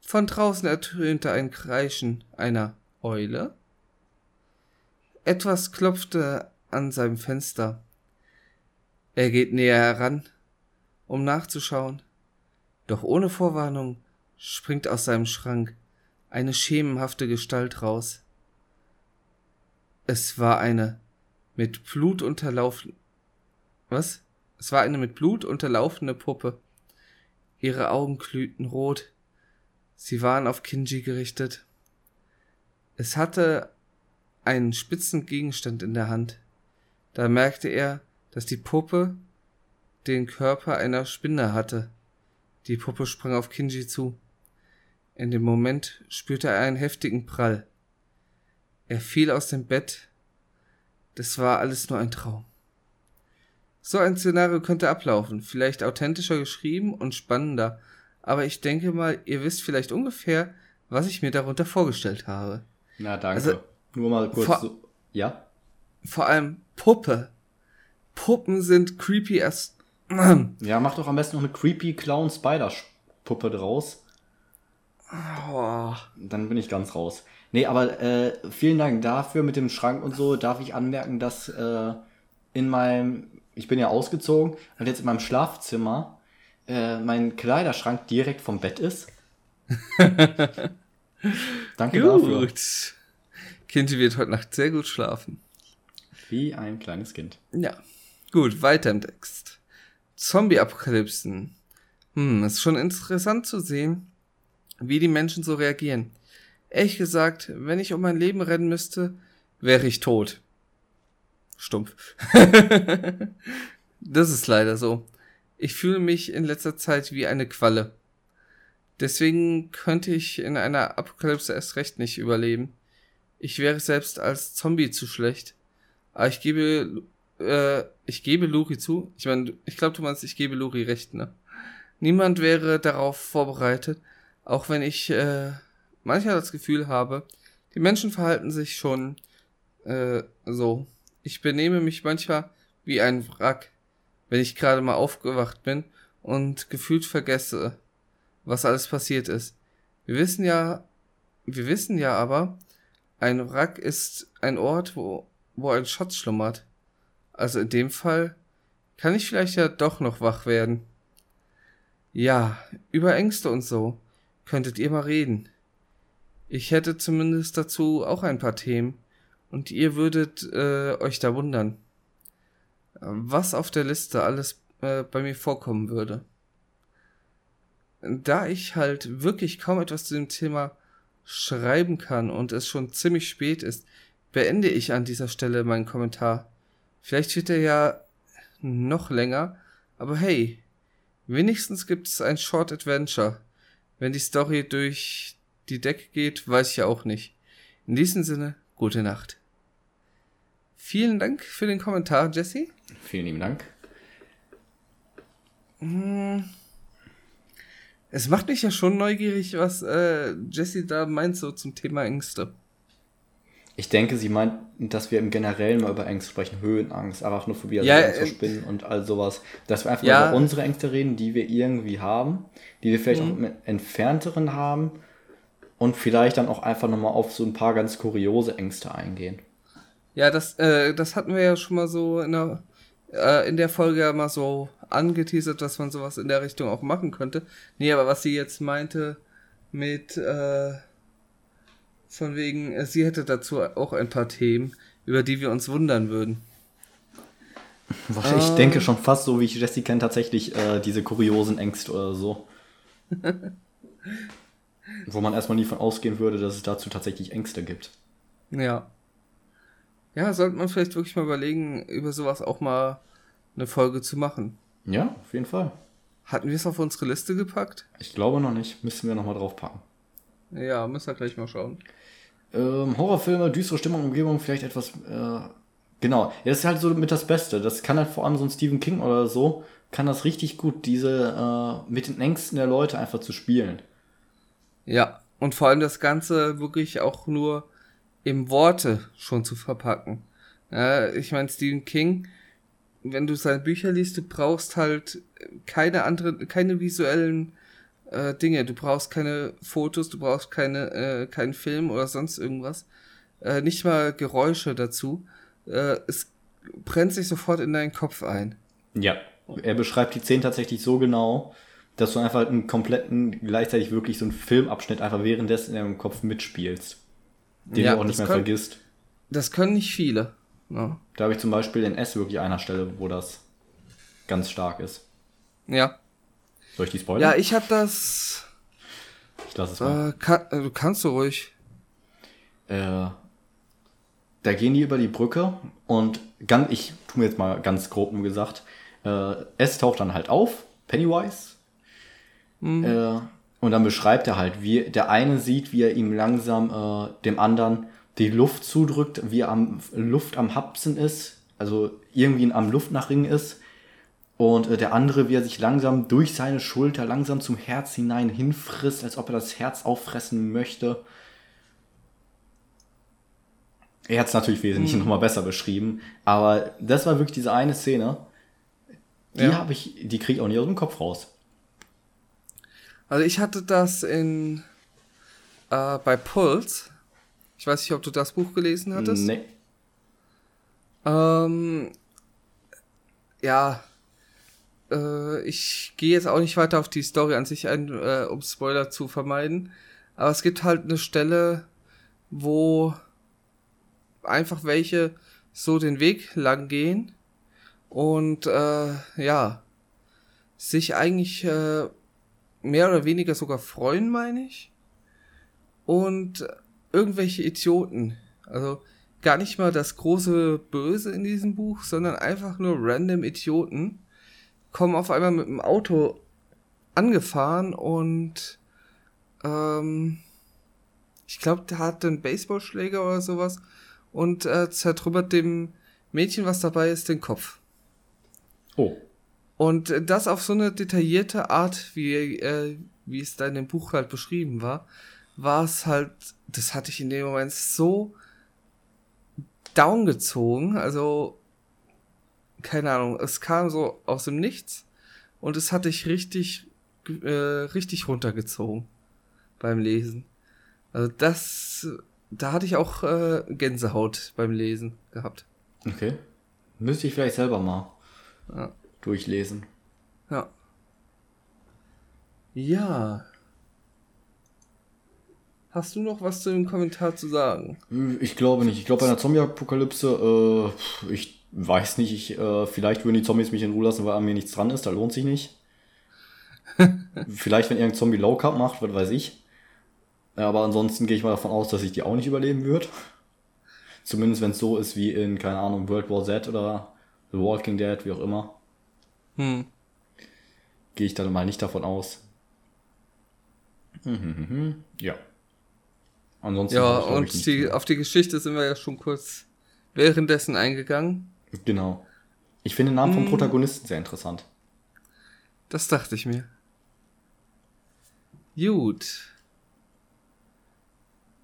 Von draußen ertönte ein Kreischen einer Eule. Etwas klopfte an seinem Fenster. Er geht näher heran, um nachzuschauen. Doch ohne Vorwarnung springt aus seinem Schrank eine schemenhafte Gestalt raus. Es war eine mit Blut unterlaufene. Was? Es war eine mit Blut unterlaufene Puppe. Ihre Augen glühten rot. Sie waren auf Kinji gerichtet. Es hatte einen spitzen Gegenstand in der Hand. Da merkte er, dass die Puppe den Körper einer Spinne hatte. Die Puppe sprang auf Kinji zu. In dem Moment spürte er einen heftigen Prall. Er fiel aus dem Bett. Das war alles nur ein Traum. So ein Szenario könnte ablaufen, vielleicht authentischer geschrieben und spannender, aber ich denke mal, ihr wisst vielleicht ungefähr, was ich mir darunter vorgestellt habe. Na, danke. Also, Nur mal kurz vor- so. Ja? Vor allem Puppe. Puppen sind creepy as. Ja, mach doch am besten noch eine creepy Clown Spider Puppe draus. Oh. Dann bin ich ganz raus. Nee, aber äh, vielen Dank dafür mit dem Schrank und so. Darf ich anmerken, dass äh, in meinem, ich bin ja ausgezogen und jetzt in meinem Schlafzimmer äh, mein Kleiderschrank direkt vom Bett ist. Danke dafür. Gut. Kinji wird heute Nacht sehr gut schlafen. Wie ein kleines Kind. Ja. Gut, weiter im Text. Zombie-Apokalypsen. Hm, ist schon interessant zu sehen, wie die Menschen so reagieren. Ehrlich gesagt, wenn ich um mein Leben rennen müsste, wäre ich tot. Stumpf. das ist leider so. Ich fühle mich in letzter Zeit wie eine Qualle. Deswegen könnte ich in einer Apokalypse erst recht nicht überleben. Ich wäre selbst als Zombie zu schlecht. Aber ich gebe, äh, ich gebe Luri zu. Ich meine, ich glaube, du meinst, ich gebe Luri recht, ne? Niemand wäre darauf vorbereitet, auch wenn ich äh, manchmal das Gefühl habe, die Menschen verhalten sich schon äh, so. Ich benehme mich manchmal wie ein Wrack, wenn ich gerade mal aufgewacht bin und gefühlt vergesse, was alles passiert ist. Wir wissen ja, wir wissen ja aber, ein Wrack ist ein Ort, wo, wo ein Schatz schlummert. Also in dem Fall kann ich vielleicht ja doch noch wach werden. Ja, über Ängste und so könntet ihr mal reden. Ich hätte zumindest dazu auch ein paar Themen und ihr würdet äh, euch da wundern, was auf der Liste alles äh, bei mir vorkommen würde da ich halt wirklich kaum etwas zu dem Thema schreiben kann und es schon ziemlich spät ist, beende ich an dieser Stelle meinen Kommentar. Vielleicht wird er ja noch länger, aber hey, wenigstens gibt es ein Short Adventure. Wenn die Story durch die Decke geht, weiß ich ja auch nicht. In diesem Sinne, gute Nacht. Vielen Dank für den Kommentar, Jesse. Vielen lieben Dank. Hm. Es macht mich ja schon neugierig, was äh, Jessie da meint so zum Thema Ängste. Ich denke, sie meint, dass wir im Generellen mal über Ängste sprechen, Höhenangst, Arachnophobie, also Ja, Angst vor äh, Spinnen und all sowas. Dass wir einfach Ja. mal über unsere Ängste reden, die wir irgendwie haben, die wir vielleicht Mhm. auch mit entfernteren haben und vielleicht dann auch einfach nochmal auf so ein paar ganz kuriose Ängste eingehen. Ja, das, äh, das hatten wir ja schon mal so in der, äh, in der Folge ja mal so angeteasert, dass man sowas in der Richtung auch machen könnte. Nee, aber was sie jetzt meinte mit, äh, von wegen, äh, sie hätte dazu auch ein paar Themen, über die wir uns wundern würden. Ich Ähm. denke schon fast so, wie ich Jessie kenne, tatsächlich äh, diese kuriosen Ängste oder so. Wo man erstmal nie von ausgehen würde, dass es dazu tatsächlich Ängste gibt. Ja. Ja, sollte man vielleicht wirklich mal überlegen, über sowas auch mal eine Folge zu machen. Ja, auf jeden Fall. Hatten wir es auf unsere Liste gepackt? Ich glaube noch nicht. Müssen wir nochmal drauf packen. Ja, müssen wir gleich mal schauen. Ähm, Horrorfilme, düstere Stimmung, Umgebung, vielleicht etwas. Äh, genau. Ja, das ist halt so mit das Beste. Das kann halt vor allem so ein Stephen King oder so, kann das richtig gut, diese äh, mit den Ängsten der Leute einfach zu spielen. Ja, und vor allem das Ganze wirklich auch nur im Worte schon zu verpacken. Ja, ich meine, Stephen King, wenn du seine Bücher liest, du brauchst halt keine anderen, keine visuellen äh, Dinge. Du brauchst keine Fotos, du brauchst keine, äh, keinen Film oder sonst irgendwas. Äh, nicht mal Geräusche dazu. Äh, es brennt sich sofort in deinen Kopf ein. Ja. Er beschreibt die Szenen tatsächlich so genau, dass du einfach einen kompletten, gleichzeitig wirklich so einen Filmabschnitt einfach währenddessen in deinem Kopf mitspielst. Den Ja, du auch nicht mehr kann- vergisst. Das können nicht viele. Ja. Da habe ich zum Beispiel in S wirklich einer Stelle, wo das ganz stark ist. Ja, Soll ich die spoilern? ja ich habe das. ich lasse es mal. Äh, kann, äh, du kannst du ruhig. Äh, da gehen die über die Brücke und ganz, ich tu mir jetzt mal ganz grob nur gesagt, äh, S taucht dann halt auf, Pennywise. Äh, und dann beschreibt er halt, wie der eine sieht, wie er ihm langsam äh, dem anderen die Luft zudrückt, wie er am Luft am Hapsen ist, also irgendwie am Luftnachringen ist. Und äh, der andere, wie er sich langsam durch seine Schulter langsam zum Herz hinein hinfrisst, als ob er das Herz auffressen möchte. Er hat es natürlich wesentlich Mhm. noch mal besser beschrieben, aber das war wirklich diese eine Szene, die Ja. habe ich, die kriege ich auch nicht aus dem Kopf raus. Also ich hatte das in äh, bei Pulse. Ich weiß nicht, ob du das Buch gelesen hattest. Nee. Ähm, ja, äh, ich gehe jetzt auch nicht weiter auf die Story an sich ein, äh, um Spoiler zu vermeiden. Aber es gibt halt eine Stelle, wo einfach welche so den Weg lang gehen und äh, ja, sich eigentlich äh, mehr oder weniger sogar freuen, meine ich. Und irgendwelche Idioten, also gar nicht mal das große Böse in diesem Buch, sondern einfach nur random Idioten, kommen auf einmal mit dem Auto angefahren und ähm, ich glaube, der hat einen Baseballschläger oder sowas und äh, zertrümmert dem Mädchen, was dabei ist, den Kopf. Oh. Und das auf so eine detaillierte Art, wie, äh, wie es da in dem Buch halt beschrieben war, war es halt, das hatte ich in dem Moment so downgezogen, also keine Ahnung, es kam so aus dem Nichts und es hatte ich richtig, äh, richtig runtergezogen beim Lesen. Also das, da hatte ich auch äh, Gänsehaut beim Lesen gehabt. Okay. Müsste ich vielleicht selber mal Ja. Durchlesen. Ja. Ja. Hast du noch was zu dem Kommentar zu sagen? Ich glaube nicht. Ich glaube, bei einer Zombie-Apokalypse, äh, ich weiß nicht, ich, äh, vielleicht würden die Zombies mich in Ruhe lassen, weil an mir nichts dran ist, da lohnt sich nicht. vielleicht, wenn irgendein Zombie Low Cup macht, was weiß ich. Aber ansonsten gehe ich mal davon aus, dass ich die auch nicht überleben würde. Zumindest wenn es so ist wie in, keine Ahnung, World War Z oder The Walking Dead, wie auch immer. Hm. Gehe ich dann mal nicht davon aus. Mhm, ja. Ansonsten Ja, ich, ich, und nichts die, mehr. auf die Geschichte sind wir ja schon kurz währenddessen eingegangen. Genau. Ich finde den Namen vom Hm. Protagonisten sehr interessant. Das dachte ich mir. Gut.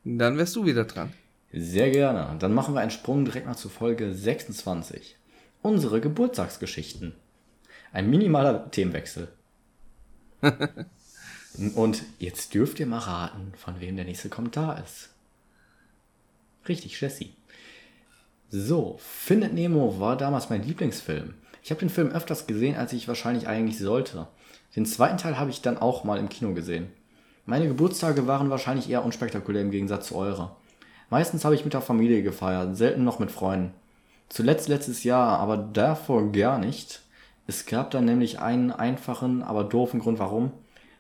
Dann wärst du wieder dran. Sehr gerne. Dann machen wir einen Sprung direkt mal zu Folge 26. Unsere Geburtstagsgeschichten. Ein minimaler Themenwechsel. Und jetzt dürft ihr mal raten, von wem der nächste Kommentar ist. Richtig, Jessie. So, Findet Nemo war damals mein Lieblingsfilm. Ich habe den Film öfters gesehen, als ich wahrscheinlich eigentlich sollte. Den zweiten Teil habe ich dann auch mal im Kino gesehen. Meine Geburtstage waren wahrscheinlich eher unspektakulär im Gegensatz zu eurer. Meistens habe ich mit der Familie gefeiert, selten noch mit Freunden. Zuletzt letztes Jahr, aber davor gar nicht. Es gab dann nämlich einen einfachen, aber doofen Grund warum.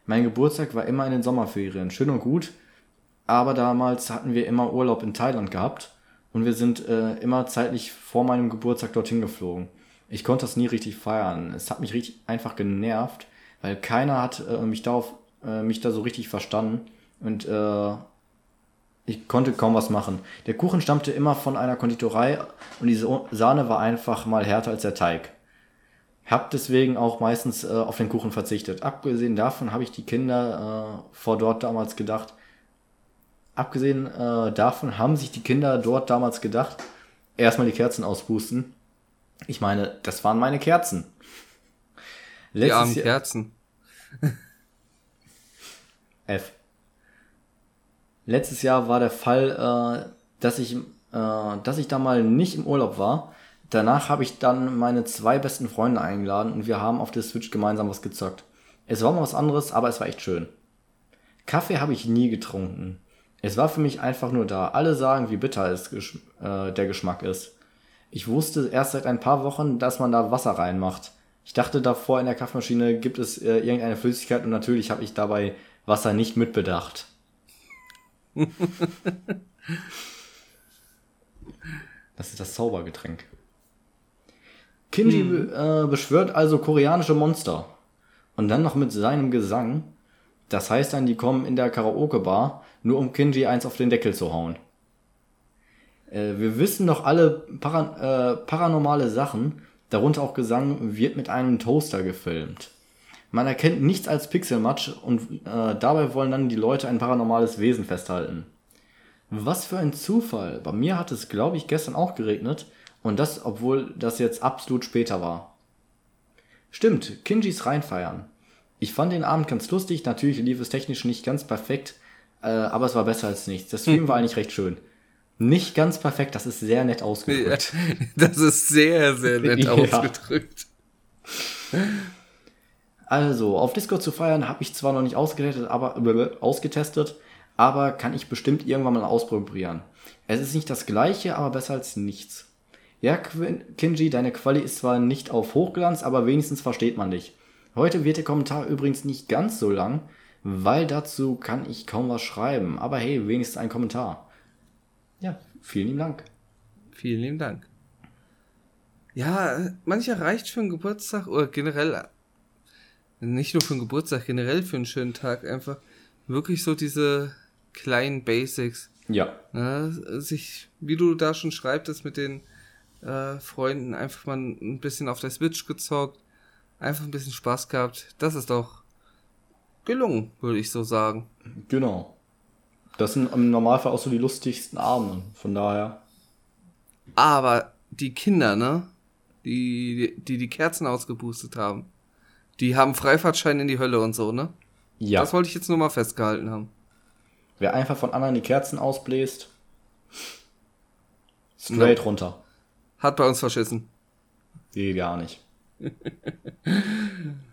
Mein Geburtstag war immer in den Sommerferien, schön und gut, aber damals hatten wir immer Urlaub in Thailand gehabt und wir sind äh, immer zeitlich vor meinem Geburtstag dorthin geflogen. Ich konnte das nie richtig feiern. Es hat mich richtig einfach genervt, weil keiner hat äh, mich darauf äh, mich da so richtig verstanden und äh, ich konnte kaum was machen. Der Kuchen stammte immer von einer Konditorei und diese Sahne war einfach mal härter als der Teig. Hab deswegen auch meistens äh, auf den Kuchen verzichtet. Abgesehen davon habe ich die Kinder äh, vor dort damals gedacht. Abgesehen äh, davon haben sich die Kinder dort damals gedacht, erstmal die Kerzen auspusten. Ich meine, das waren meine Kerzen. Die armen Letztes Jahr, Kerzen. F. Letztes Jahr war der Fall, äh, dass ich, äh, dass ich da mal nicht im Urlaub war. Danach habe ich dann meine zwei besten Freunde eingeladen und wir haben auf der Switch gemeinsam was gezockt. Es war mal was anderes, aber es war echt schön. Kaffee habe ich nie getrunken. Es war für mich einfach nur da. Alle sagen, wie bitter es gesch äh, der Geschmack ist. Ich wusste erst seit ein paar Wochen, dass man da Wasser reinmacht. Ich dachte davor in der Kaffeemaschine gibt es äh, irgendeine Flüssigkeit und natürlich habe ich dabei Wasser nicht mitbedacht. das ist das Zaubergetränk. Kinji be- äh, beschwört also koreanische Monster. Und dann noch mit seinem Gesang. Das heißt dann, die kommen in der Karaoke-Bar, nur um Kinji eins auf den Deckel zu hauen. Äh, wir wissen doch alle para äh, paranormale Sachen, darunter auch Gesang, wird mit einem Toaster gefilmt. Man erkennt nichts als Pixelmatsch und äh, dabei wollen dann die Leute ein paranormales Wesen festhalten. Was für ein Zufall. Bei mir hat es, glaube ich, gestern auch geregnet und das, obwohl das jetzt absolut später war. Stimmt, Kinjis reinfeiern. Ich fand den Abend ganz lustig, natürlich lief es technisch nicht ganz perfekt, äh, aber es war besser als nichts. Das Stream war eigentlich recht schön. Nicht ganz perfekt, das ist sehr nett ausgedrückt. Das ist sehr, sehr nett Ja. ausgedrückt. Also, auf Discord zu feiern habe ich zwar noch nicht ausgetestet, aber, äh, ausgetestet, aber kann ich bestimmt irgendwann mal ausprobieren. Es ist nicht das gleiche, aber besser als nichts. Ja, Kinji, deine Quali ist zwar nicht auf Hochglanz, aber wenigstens versteht man dich. Heute wird der Kommentar übrigens nicht ganz so lang, weil dazu kann ich kaum was schreiben. Aber hey, wenigstens ein Kommentar. Ja, vielen lieben Dank. Vielen lieben Dank. Ja, mancher reicht für einen Geburtstag oder generell, nicht nur für einen Geburtstag, generell für einen schönen Tag einfach wirklich so diese kleinen Basics. Ja, Ne, sich, wie du da schon schreibtest, mit den äh, Freunden einfach mal ein bisschen auf der Switch gezockt, einfach ein bisschen Spaß gehabt. Das ist doch gelungen, würde ich so sagen. genau. Das sind im Normalfall auch so die lustigsten Abende. Von daher. Aber die Kinder, ne? Die, die die Kerzen ausgeboostet haben, die haben Freifahrtschein in die Hölle und so, ne? Ja, Das wollte ich jetzt nur mal festgehalten haben. wer einfach von anderen die Kerzen ausbläst, straight runter. Hat bei uns verschissen. Nee, gar nicht.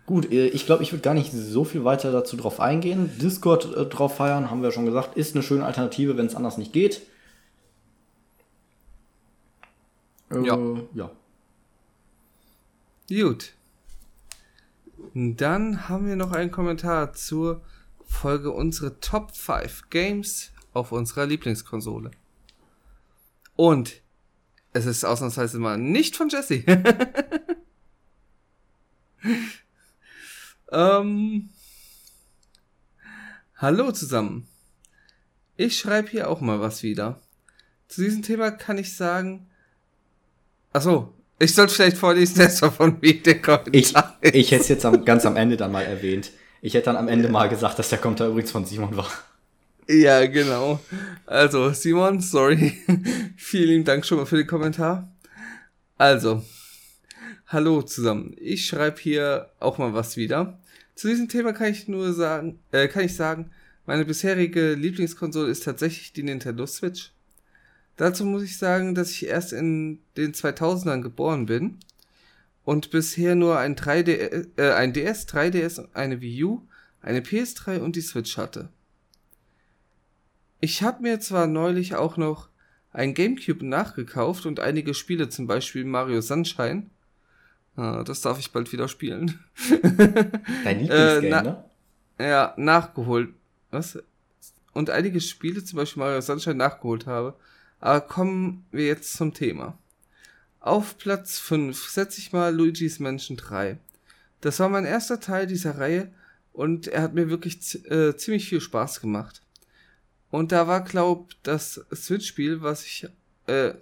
Gut, äh, ich glaube, ich würde gar nicht so viel weiter dazu drauf eingehen. Discord äh, drauf feiern, haben wir schon gesagt, ist eine schöne Alternative, wenn es anders nicht geht. Äh, Ja. ja. Gut. Dann haben wir noch einen Kommentar zur Folge unsere Top 5 Games auf unserer Lieblingskonsole. Und es ist ausnahmsweise mal nicht von Jesse. ähm, hallo zusammen. Ich schreibe hier auch mal was wieder. Zu diesem Thema kann ich sagen, Achso, ich sollte vielleicht vorlesen, erstmal von wie der Ich, Kommentar ist. ich hätte es jetzt am, ganz am Ende dann mal erwähnt. Ich hätte dann am Ende mal gesagt, dass der Kommentar übrigens von Simon war. Ja, genau. Also, Simon, sorry. Vielen Dank schon mal für den Kommentar. Also, hallo zusammen. Ich schreibe hier auch mal was wieder. Zu diesem Thema kann ich nur sagen, äh, kann ich sagen, meine bisherige Lieblingskonsole ist tatsächlich die Nintendo Switch. Dazu muss ich sagen, dass ich erst in den 2000ern geboren bin und bisher nur ein 3D, äh, ein DS, 3DS, eine Wii U, eine PS3 und die Switch hatte. Ich habe mir zwar neulich auch noch ein Gamecube nachgekauft und einige Spiele, zum Beispiel Mario Sunshine. Ah, das darf ich bald wieder spielen. Dein Lieblingsgame, na- ne? Ja, nachgeholt. Was? Und einige Spiele, zum Beispiel Mario Sunshine, nachgeholt habe. Aber kommen wir jetzt zum Thema. Auf Platz 5 setze ich mal Luigi's Mansion 3. Das war mein erster Teil dieser Reihe und er hat mir wirklich äh, ziemlich viel Spaß gemacht. Und da war, glaub, das Switch-Spiel, was ich, äh,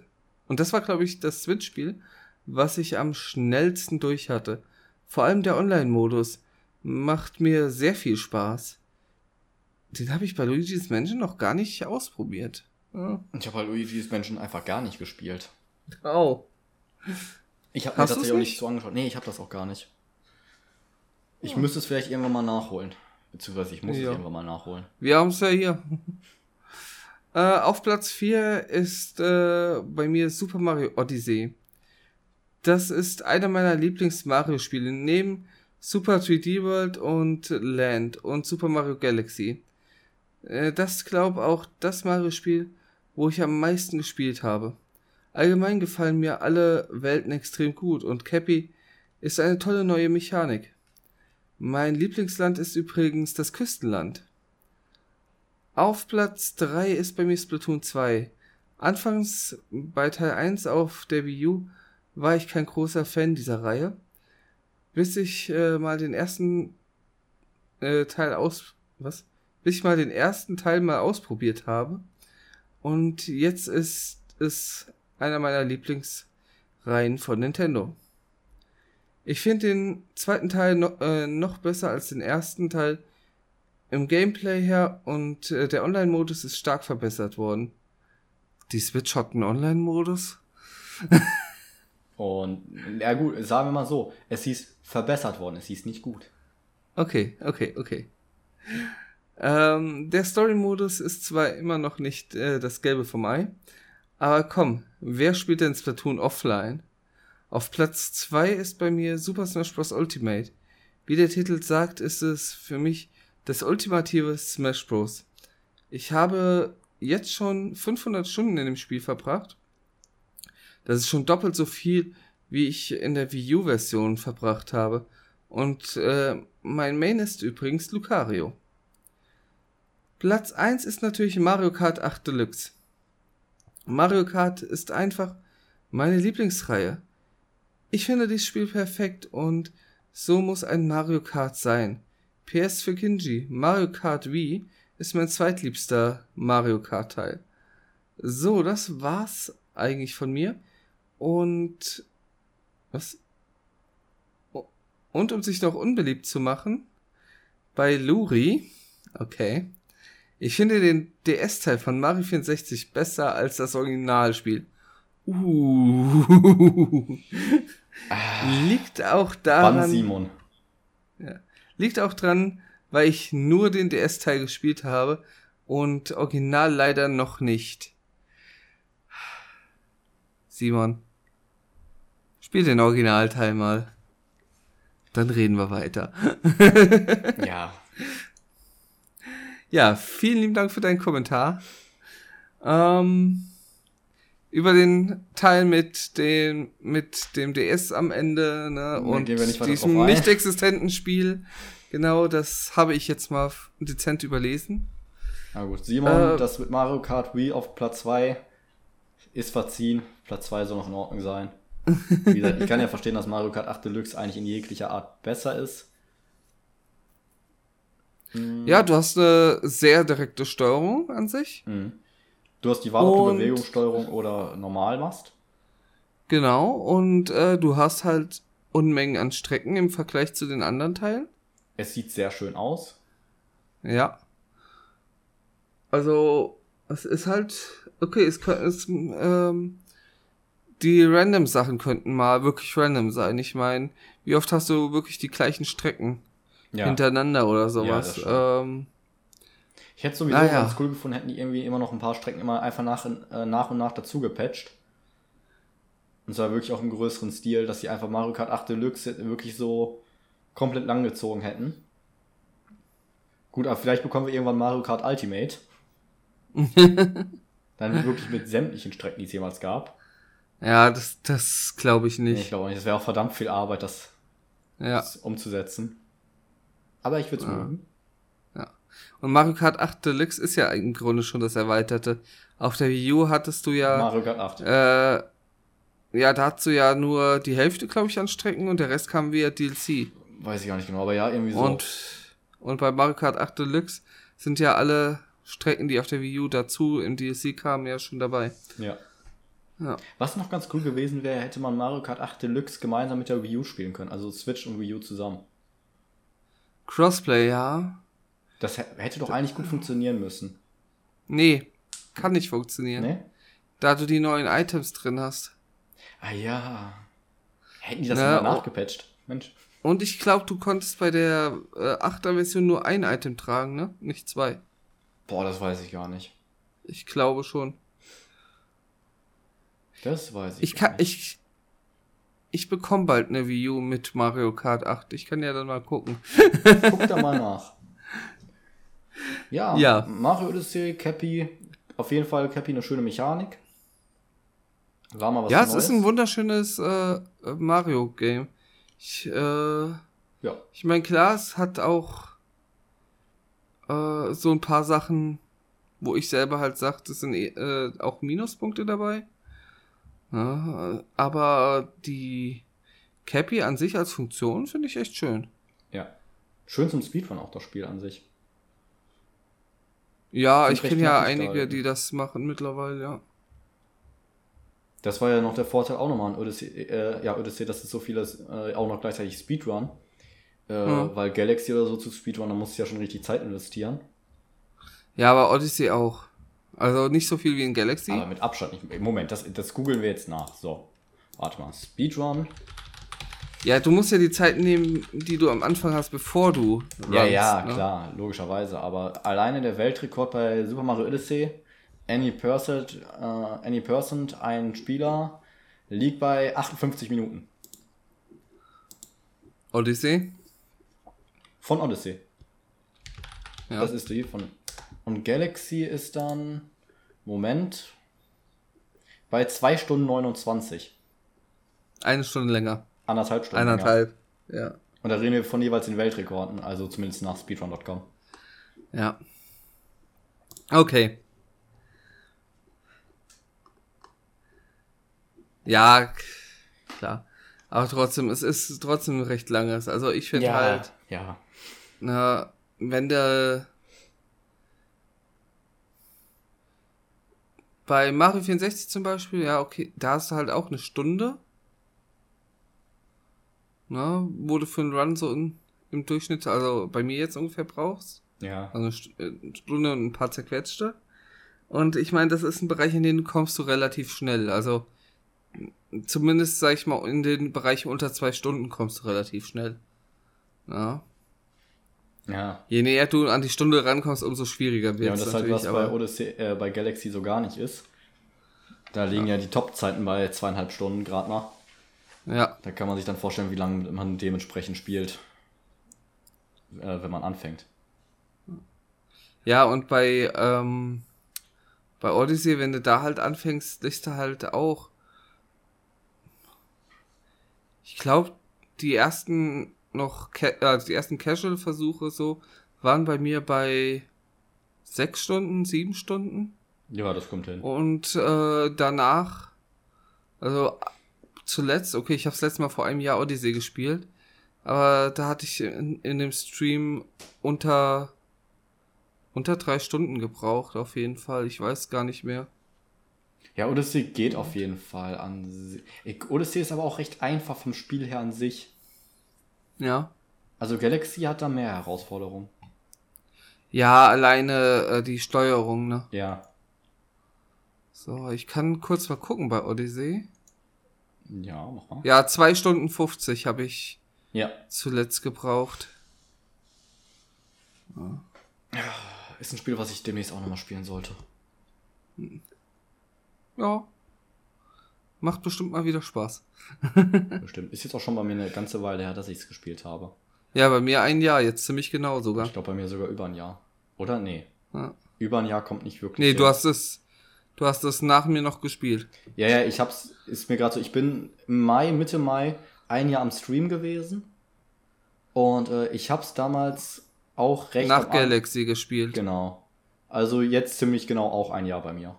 und das war, glaube ich, das Switch-Spiel, was ich am schnellsten durch hatte. Vor allem der Online-Modus macht mir sehr viel Spaß. Den habe ich bei Luigi's Mansion noch gar nicht ausprobiert. Ja. Ich habe halt Luigi's Menschen einfach gar nicht gespielt. Oh. Ich habe mir tatsächlich auch nicht? so angeschaut. Nee, ich habe das auch gar nicht. Ich Ja. müsste es vielleicht irgendwann mal nachholen. Beziehungsweise ich muss es Ja. irgendwann mal nachholen. Wir haben es ja hier. Äh, auf Platz 4 ist äh, bei mir Super Mario Odyssey. Das ist einer meiner Lieblings-Mario-Spiele neben Super 3D World und Land und Super Mario Galaxy. Äh, das glaube auch das Mario-Spiel, wo ich am meisten gespielt habe. Allgemein gefallen mir alle Welten extrem gut und Cappy ist eine tolle neue Mechanik. Mein Lieblingsland ist übrigens das Küstenland. Auf Platz 3 ist bei mir Splatoon 2. Anfangs bei Teil 1 auf der Wii U war ich kein großer Fan dieser Reihe, bis ich äh, mal den ersten äh, Teil aus was? Bis ich mal den ersten Teil mal ausprobiert habe und jetzt ist es einer meiner Lieblingsreihen von Nintendo. Ich finde den zweiten Teil no, äh, noch besser als den ersten Teil im Gameplay her und äh, der Online-Modus ist stark verbessert worden. Die Switch hat einen Online-Modus? Und, ja gut, sagen wir mal so, es hieß verbessert worden, es hieß nicht gut. Okay, okay, okay. Ähm, der Story-Modus ist zwar immer noch nicht äh, das Gelbe vom Ei, aber komm, wer spielt denn Splatoon offline? Auf Platz 2 ist bei mir Super Smash Bros. Ultimate. Wie der Titel sagt, ist es für mich das ultimative Smash Bros. Ich habe jetzt schon 500 Stunden in dem Spiel verbracht. Das ist schon doppelt so viel, wie ich in der Wii U-Version verbracht habe. Und äh, mein Main ist übrigens Lucario. Platz 1 ist natürlich Mario Kart 8 Deluxe. Mario Kart ist einfach meine Lieblingsreihe. Ich finde dieses Spiel perfekt und so muss ein Mario Kart sein. PS für Kinji. Mario Kart Wii ist mein zweitliebster Mario Kart Teil. So, das war's eigentlich von mir. Und was? Und um sich noch unbeliebt zu machen, bei Luri, okay, ich finde den DS-Teil von Mario 64 besser als das Originalspiel. Uh. Liegt auch daran. Wann Simon? Liegt auch dran, weil ich nur den DS-Teil gespielt habe und Original leider noch nicht. Simon, spiel den Originalteil mal. Dann reden wir weiter. Ja. Ja, vielen lieben Dank für deinen Kommentar. Ähm, über den Teil mit dem, mit dem DS am Ende ne, und nicht diesem nicht existenten Spiel. Genau, das habe ich jetzt mal dezent überlesen. Na gut, Simon, Äh, das mit Mario Kart Wii auf Platz 2 ist verziehen. Platz 2 soll noch in Ordnung sein. Wie gesagt, ich kann ja verstehen, dass Mario Kart 8 Deluxe eigentlich in jeglicher Art besser ist. Ja, du hast eine sehr direkte Steuerung an sich. Mhm. Du hast die Wahl, ob du Bewegungssteuerung oder normal machst. Genau, und äh, du hast halt Unmengen an Strecken im Vergleich zu den anderen Teilen. Es sieht sehr schön aus. Ja. Also, es ist halt, okay, es könnte, es, ähm, die random Sachen könnten mal wirklich random sein. Ich meine, wie oft hast du wirklich die gleichen Strecken Ja. hintereinander oder sowas? stimmt. ähm, Ich hätte sowieso Ah, ja. ganz cool gefunden, hätten die irgendwie immer noch ein paar Strecken immer einfach nach, äh, nach und nach dazu gepatcht. Und zwar wirklich auch im größeren Stil, dass sie einfach Mario Kart 8 Deluxe wirklich so komplett langgezogen hätten. Gut, aber vielleicht bekommen wir irgendwann Mario Kart Ultimate. Dann wirklich mit sämtlichen Strecken, die es jemals gab. ja, das, das glaube ich Nee, Ich nicht. glaube nicht, das wäre auch verdammt viel Arbeit, das Ja. umzusetzen. Aber ich würde es Ja. mögen. Und Mario Kart 8 Deluxe ist ja im Grunde schon das Erweiterte. Auf der Wii U hattest du ja, Mario Kart 8. äh, ja, da hattest du ja nur die Hälfte, glaube ich, an Strecken und der Rest kam via DLC. Weiß ich gar nicht genau, aber ja, irgendwie so. Und, und bei Mario Kart 8 Deluxe sind ja alle Strecken, die auf der Wii U dazu im DLC kamen, ja schon dabei. Ja. Ja. Was noch ganz cool gewesen wäre, hätte man Mario Kart 8 Deluxe gemeinsam mit der Wii U spielen können. Also Switch und Wii U zusammen. Crossplay, ja. Das hä- hätte doch eigentlich gut funktionieren müssen. Nee, kann nicht funktionieren. Ne? Da du die neuen Items drin hast. Ah ja. Hätten die das Na, immer oh. nachgepatcht? Mensch. Und ich glaube, du konntest bei der äh, 8er Version nur ein Item tragen, ne? Nicht zwei. Boah, das weiß ich gar nicht. Ich glaube schon. Das weiß ich, Ich gar kann, nicht. ich, ich bekomme bald eine Wii U mit Mario Kart 8. Ich kann ja dann mal gucken. Guck da mal nach. Ja, Ja. Mario Odyssey, Cappy. Auf jeden Fall Cappy eine schöne Mechanik. War mal was ja, Neues. es ist ein wunderschönes äh, Mario-Game. Ich, äh, Ja. ich meine, klar, es hat auch äh, so ein paar Sachen, wo ich selber halt sage, das sind äh, auch Minuspunkte dabei. Ja, äh, aber die Cappy an sich als Funktion finde ich echt schön. Ja. Schön zum Speedrun auch das Spiel an sich. Ja, ich kenne ja einige, die das machen mittlerweile, ja. Das war ja noch der Vorteil auch nochmal an Odyssey, äh, ja, Odyssey, dass es so vieles äh, auch noch gleichzeitig Speedrun. Äh, Ja. Weil Galaxy oder so zu Speedrun, da musst du ja schon richtig Zeit investieren. Ja, aber Odyssey auch. Also nicht so viel wie in Galaxy. Aber mit Abstand nicht. Moment, das, das googeln wir jetzt nach. So. Warte mal. Speedrun. Ja, du musst ja die Zeit nehmen, die du am Anfang hast, bevor du Ja, runnst, ja, ne? klar, logischerweise. Aber alleine der Weltrekord bei Super Mario Odyssey, any person, äh, any person, ein Spieler, liegt bei 58 Minuten. Odyssey. Von Odyssey. Ja. Das ist die von. Und Galaxy ist dann. Moment. Bei 2 Stunden 29. Eine Stunde länger. Anderthalb Stunden. länger. Eineinhalb. Ja. Und da reden wir von jeweils den Weltrekorden, also zumindest nach speedrun.com. Ja. Okay. Ja, klar. Aber trotzdem, es ist trotzdem recht langes. Also ich finde halt, Ja. na, wenn der bei Mario 64 zum Beispiel, ja, okay, da hast du halt auch eine Stunde. Na, wo du für einen Run so in, im Durchschnitt, also bei mir jetzt ungefähr brauchst. Ja. Also eine äh, Stunde und ein paar zerquetschte. Und ich meine, das ist ein Bereich, in den kommst du relativ schnell. Also zumindest, sag ich mal, in den Bereichen unter zwei Stunden kommst du relativ schnell. Ja. Ja. Je näher du an die Stunde rankommst, umso schwieriger wird Ja, und es das ist halt natürlich. was bei Odyssey, äh, bei Galaxy so gar nicht ist. Da liegen ja, die Top-Zeiten bei zweieinhalb Stunden gerade mal. Ja, Da kann man sich dann vorstellen, wie lange man dementsprechend spielt, äh, wenn man anfängt. ja, und bei, ähm, bei Odyssey, wenn du da halt anfängst, liest du halt auch. Ich glaube, die ersten noch, äh, die ersten Casual-Versuche so, waren bei mir bei sechs Stunden, sieben Stunden. Ja, das kommt hin. Und äh, danach, also zuletzt, okay, ich habe das letzte Mal vor einem Jahr Odyssey gespielt, aber da hatte ich in, in dem Stream unter unter drei Stunden gebraucht, auf jeden Fall. Ich weiß gar nicht mehr. Ja, Odyssey geht auf jeden Fall an Odyssey ist aber auch recht einfach vom Spiel her an sich. Ja. Also Galaxy hat da mehr Herausforderungen. Ja, alleine äh, die Steuerung, ne? Ja. So, ich kann kurz mal gucken bei Odyssey. Ja, mach mal. Ja, zwei Stunden 50 habe ich Ja. zuletzt gebraucht. Ist ein Spiel, was ich demnächst auch nochmal spielen sollte. Ja. Macht bestimmt mal wieder Spaß. Bestimmt. Ist jetzt auch schon bei mir eine ganze Weile her, dass ich es gespielt habe. Ja, bei mir ein Jahr, jetzt ziemlich genau sogar. Ich glaube bei mir sogar über ein Jahr. Oder? Nee. Ja. Über ein Jahr kommt nicht wirklich. Nee, hin. du hast es, du hast es nach mir noch gespielt. Ja, ja, ich hab's, ist mir gerade so, ich bin im Mai, Mitte Mai, ein Jahr am Stream gewesen. Und äh, ich hab's damals auch recht. nach Galaxy gespielt. Genau. Also jetzt ziemlich genau auch ein Jahr bei mir.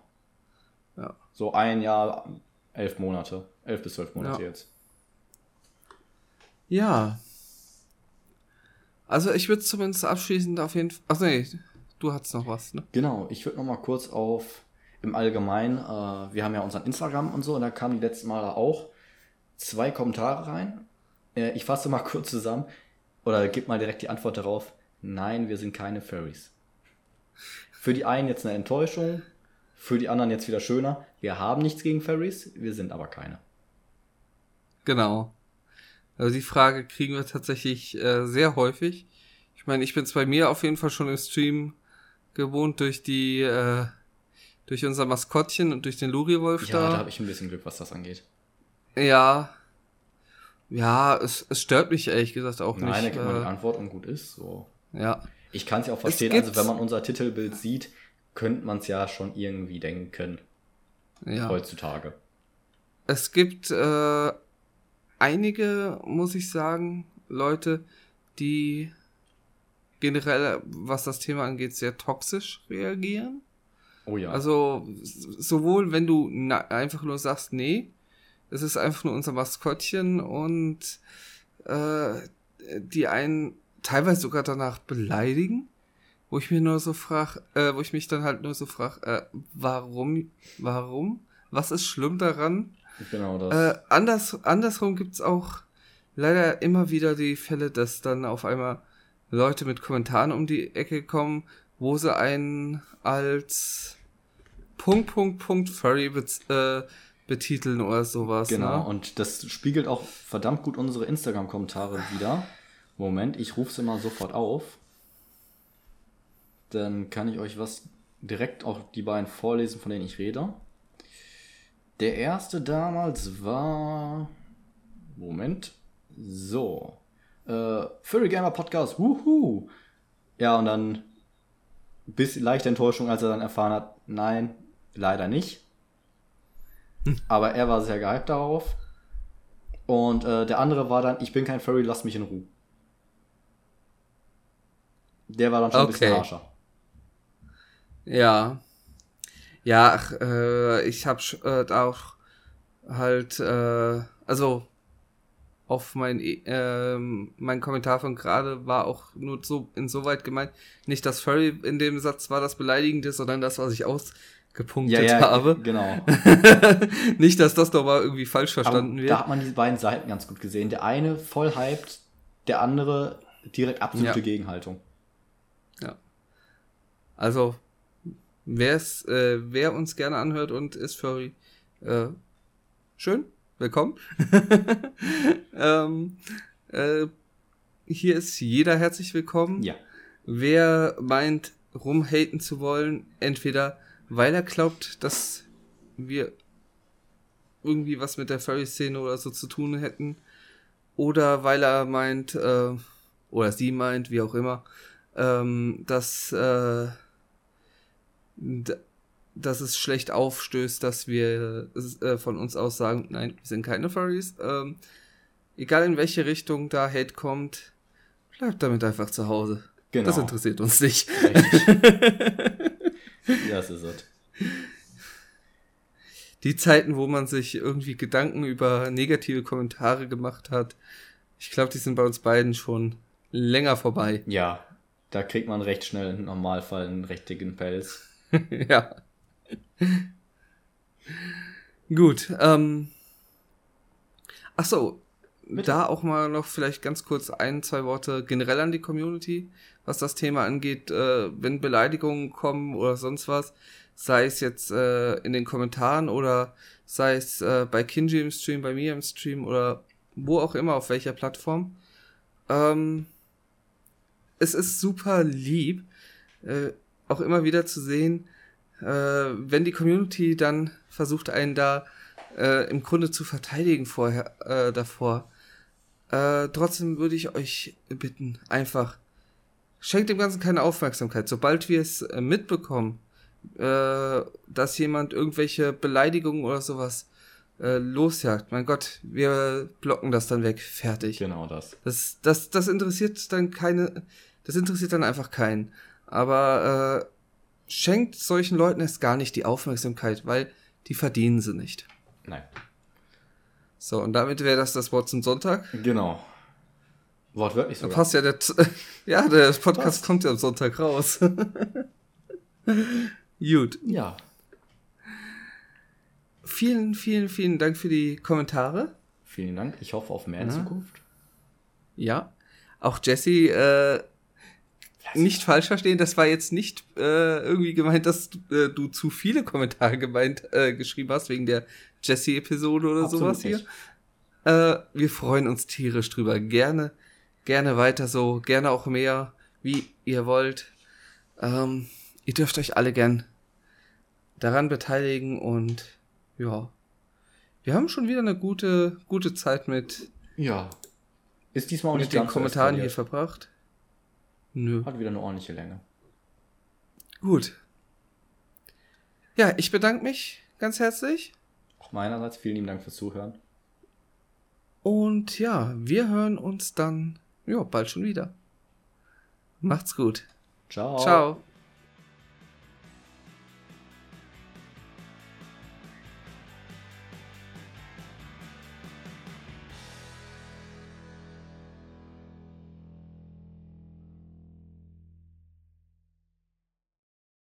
Ja. So ein Jahr, elf Monate. Elf bis zwölf Monate Ja. jetzt. Ja. Also ich würde zumindest abschließend auf jeden Fall. Ach nee, du hattest noch was, ne? Genau, ich würde noch mal kurz auf im Allgemeinen, äh, wir haben ja unseren Instagram und so, und da kamen die letzten Male auch zwei Kommentare rein. Äh, ich fasse mal kurz zusammen oder gib mal direkt die Antwort darauf. Nein, wir sind keine Furries. Für die einen jetzt eine Enttäuschung, für die anderen jetzt wieder schöner. Wir haben nichts gegen Furries, wir sind aber keine. Genau. Also die Frage kriegen wir tatsächlich äh, sehr häufig. Ich meine, ich bin es bei mir auf jeden Fall schon im Stream gewohnt durch die, äh, durch unser Maskottchen und durch den Luriwolf Ja, da da. habe ich ein bisschen Glück, was das angeht. Ja. Ja, es, es stört mich ehrlich gesagt auch Nein, da nicht. gibt man die Äh, Antwort und gut ist. So. ja. Ich kann es ja auch verstehen, also wenn man unser Titelbild sieht, könnte man es ja schon irgendwie denken, Ja. heutzutage. Es gibt äh, einige, muss ich sagen, Leute, die generell, was das Thema angeht, sehr toxisch reagieren. Oh ja. Also sowohl wenn du einfach nur sagst, nee, es ist einfach nur unser Maskottchen und äh, die einen teilweise sogar danach beleidigen, wo ich mir nur so frag, äh, wo ich mich dann halt nur so frag, äh, warum, warum? Was ist schlimm daran? genau das. Äh, anders, andersrum gibt's auch leider immer wieder die Fälle, dass dann auf einmal Leute mit Kommentaren um die Ecke kommen, wo sie einen als Punkt, Punkt, Punkt Furry bez äh, betiteln oder sowas. genau. Ne? Und das spiegelt auch verdammt gut unsere Instagram-Kommentare wieder. Moment, ich rufe sie mal sofort auf. Dann kann ich euch was direkt auch die beiden vorlesen, von denen ich rede. Der erste damals war. Moment. So. Äh, Furry Gamer Podcast. Wuhu. Ja, und dann. Bisschen leichte Enttäuschung, als er dann erfahren hat, nein, leider nicht. Aber er war sehr gehypt darauf. Und äh, der andere war dann, ich bin kein Furry, lass mich in Ruhe. Der war dann schon ein bisschen Okay. harscher. Ja. Ja, ach, äh, ich habe äh, da auch halt, äh, also auf mein, E- ähm, mein Kommentar von gerade war auch nur so insoweit gemeint, nicht das Furry in dem Satz war das Beleidigende, sondern das, was ich ausgepunktet habe. genau. nicht, dass das nochmal irgendwie falsch verstanden Aber wird. da hat man die beiden Seiten ganz gut gesehen. Der eine voll hyped, der andere direkt absolute Ja. Gegenhaltung. Also, wer's, äh, wer uns gerne anhört und ist Furry, äh, schön, willkommen. ähm, äh, hier ist jeder herzlich willkommen. Ja. Wer meint, rumhaten zu wollen, entweder weil er glaubt, dass wir irgendwie was mit der Furry-Szene oder so zu tun hätten, oder weil er meint, äh, oder sie meint, wie auch immer, ähm, dass, äh, dass es schlecht aufstößt, dass wir äh, von uns aus sagen, nein, wir sind keine Furries. Ähm, egal in welche Richtung da Hate kommt, bleibt damit einfach zu Hause. Genau. Das interessiert uns nicht. Das ist es. Die Zeiten, wo man sich irgendwie Gedanken über negative Kommentare gemacht hat, ich glaube, die sind bei uns beiden schon länger vorbei. Ja, da kriegt man recht schnell im Normalfall einen recht dicken Pelz. ja. Gut, ähm. Ach so, Bitte. da auch mal noch vielleicht ganz kurz ein, zwei Worte generell an die Community, was das Thema angeht, äh, wenn Beleidigungen kommen oder sonst was, sei es jetzt äh, in den Kommentaren oder sei es äh, bei Kinji im Stream, bei mir im Stream oder wo auch immer, auf welcher Plattform. Ähm, es ist super lieb, äh, auch immer wieder zu sehen, äh, wenn die Community dann versucht, einen da äh, im Grunde zu verteidigen vorher, äh, davor. Äh, trotzdem würde ich euch bitten, einfach schenkt dem Ganzen keine Aufmerksamkeit. Sobald wir es äh, mitbekommen, äh, dass jemand irgendwelche Beleidigungen oder sowas äh, losjagt, mein Gott, wir blocken das dann weg. Fertig. Genau das. Das, das, das interessiert dann keine, das interessiert dann einfach keinen. Aber äh, schenkt solchen Leuten erst gar nicht die Aufmerksamkeit, weil die verdienen sie nicht. Nein. So, und damit wäre das das Wort zum Sonntag. Genau. Wortwörtlich sogar. passt ja der, ja, der Podcast Passt. kommt ja am Sonntag raus. Gut. Ja. Vielen, vielen, vielen Dank für die Kommentare. Vielen Dank. Ich hoffe auf mehr in Ja. Zukunft. Ja. Auch Jesse, äh, nicht falsch verstehen, das war jetzt nicht äh, irgendwie gemeint, dass äh, du zu viele Kommentare gemeint äh, geschrieben hast wegen der Jesse-Episode oder Absolut sowas hier. nicht. Äh, wir freuen uns tierisch drüber. Gerne, gerne weiter so, gerne auch mehr, wie ihr wollt. Ähm, ihr dürft euch alle gern daran beteiligen und ja, wir haben schon wieder eine gute, gute Zeit mit, Ja. Ist diesmal auch nicht mit den Kommentaren hier verbracht. Nö. Hat wieder eine ordentliche Länge. Gut. Ja, ich bedanke mich ganz herzlich. Auch meinerseits vielen lieben Dank fürs Zuhören. Und ja, wir hören uns dann ja, bald schon wieder. Macht's gut. Ciao. Ciao.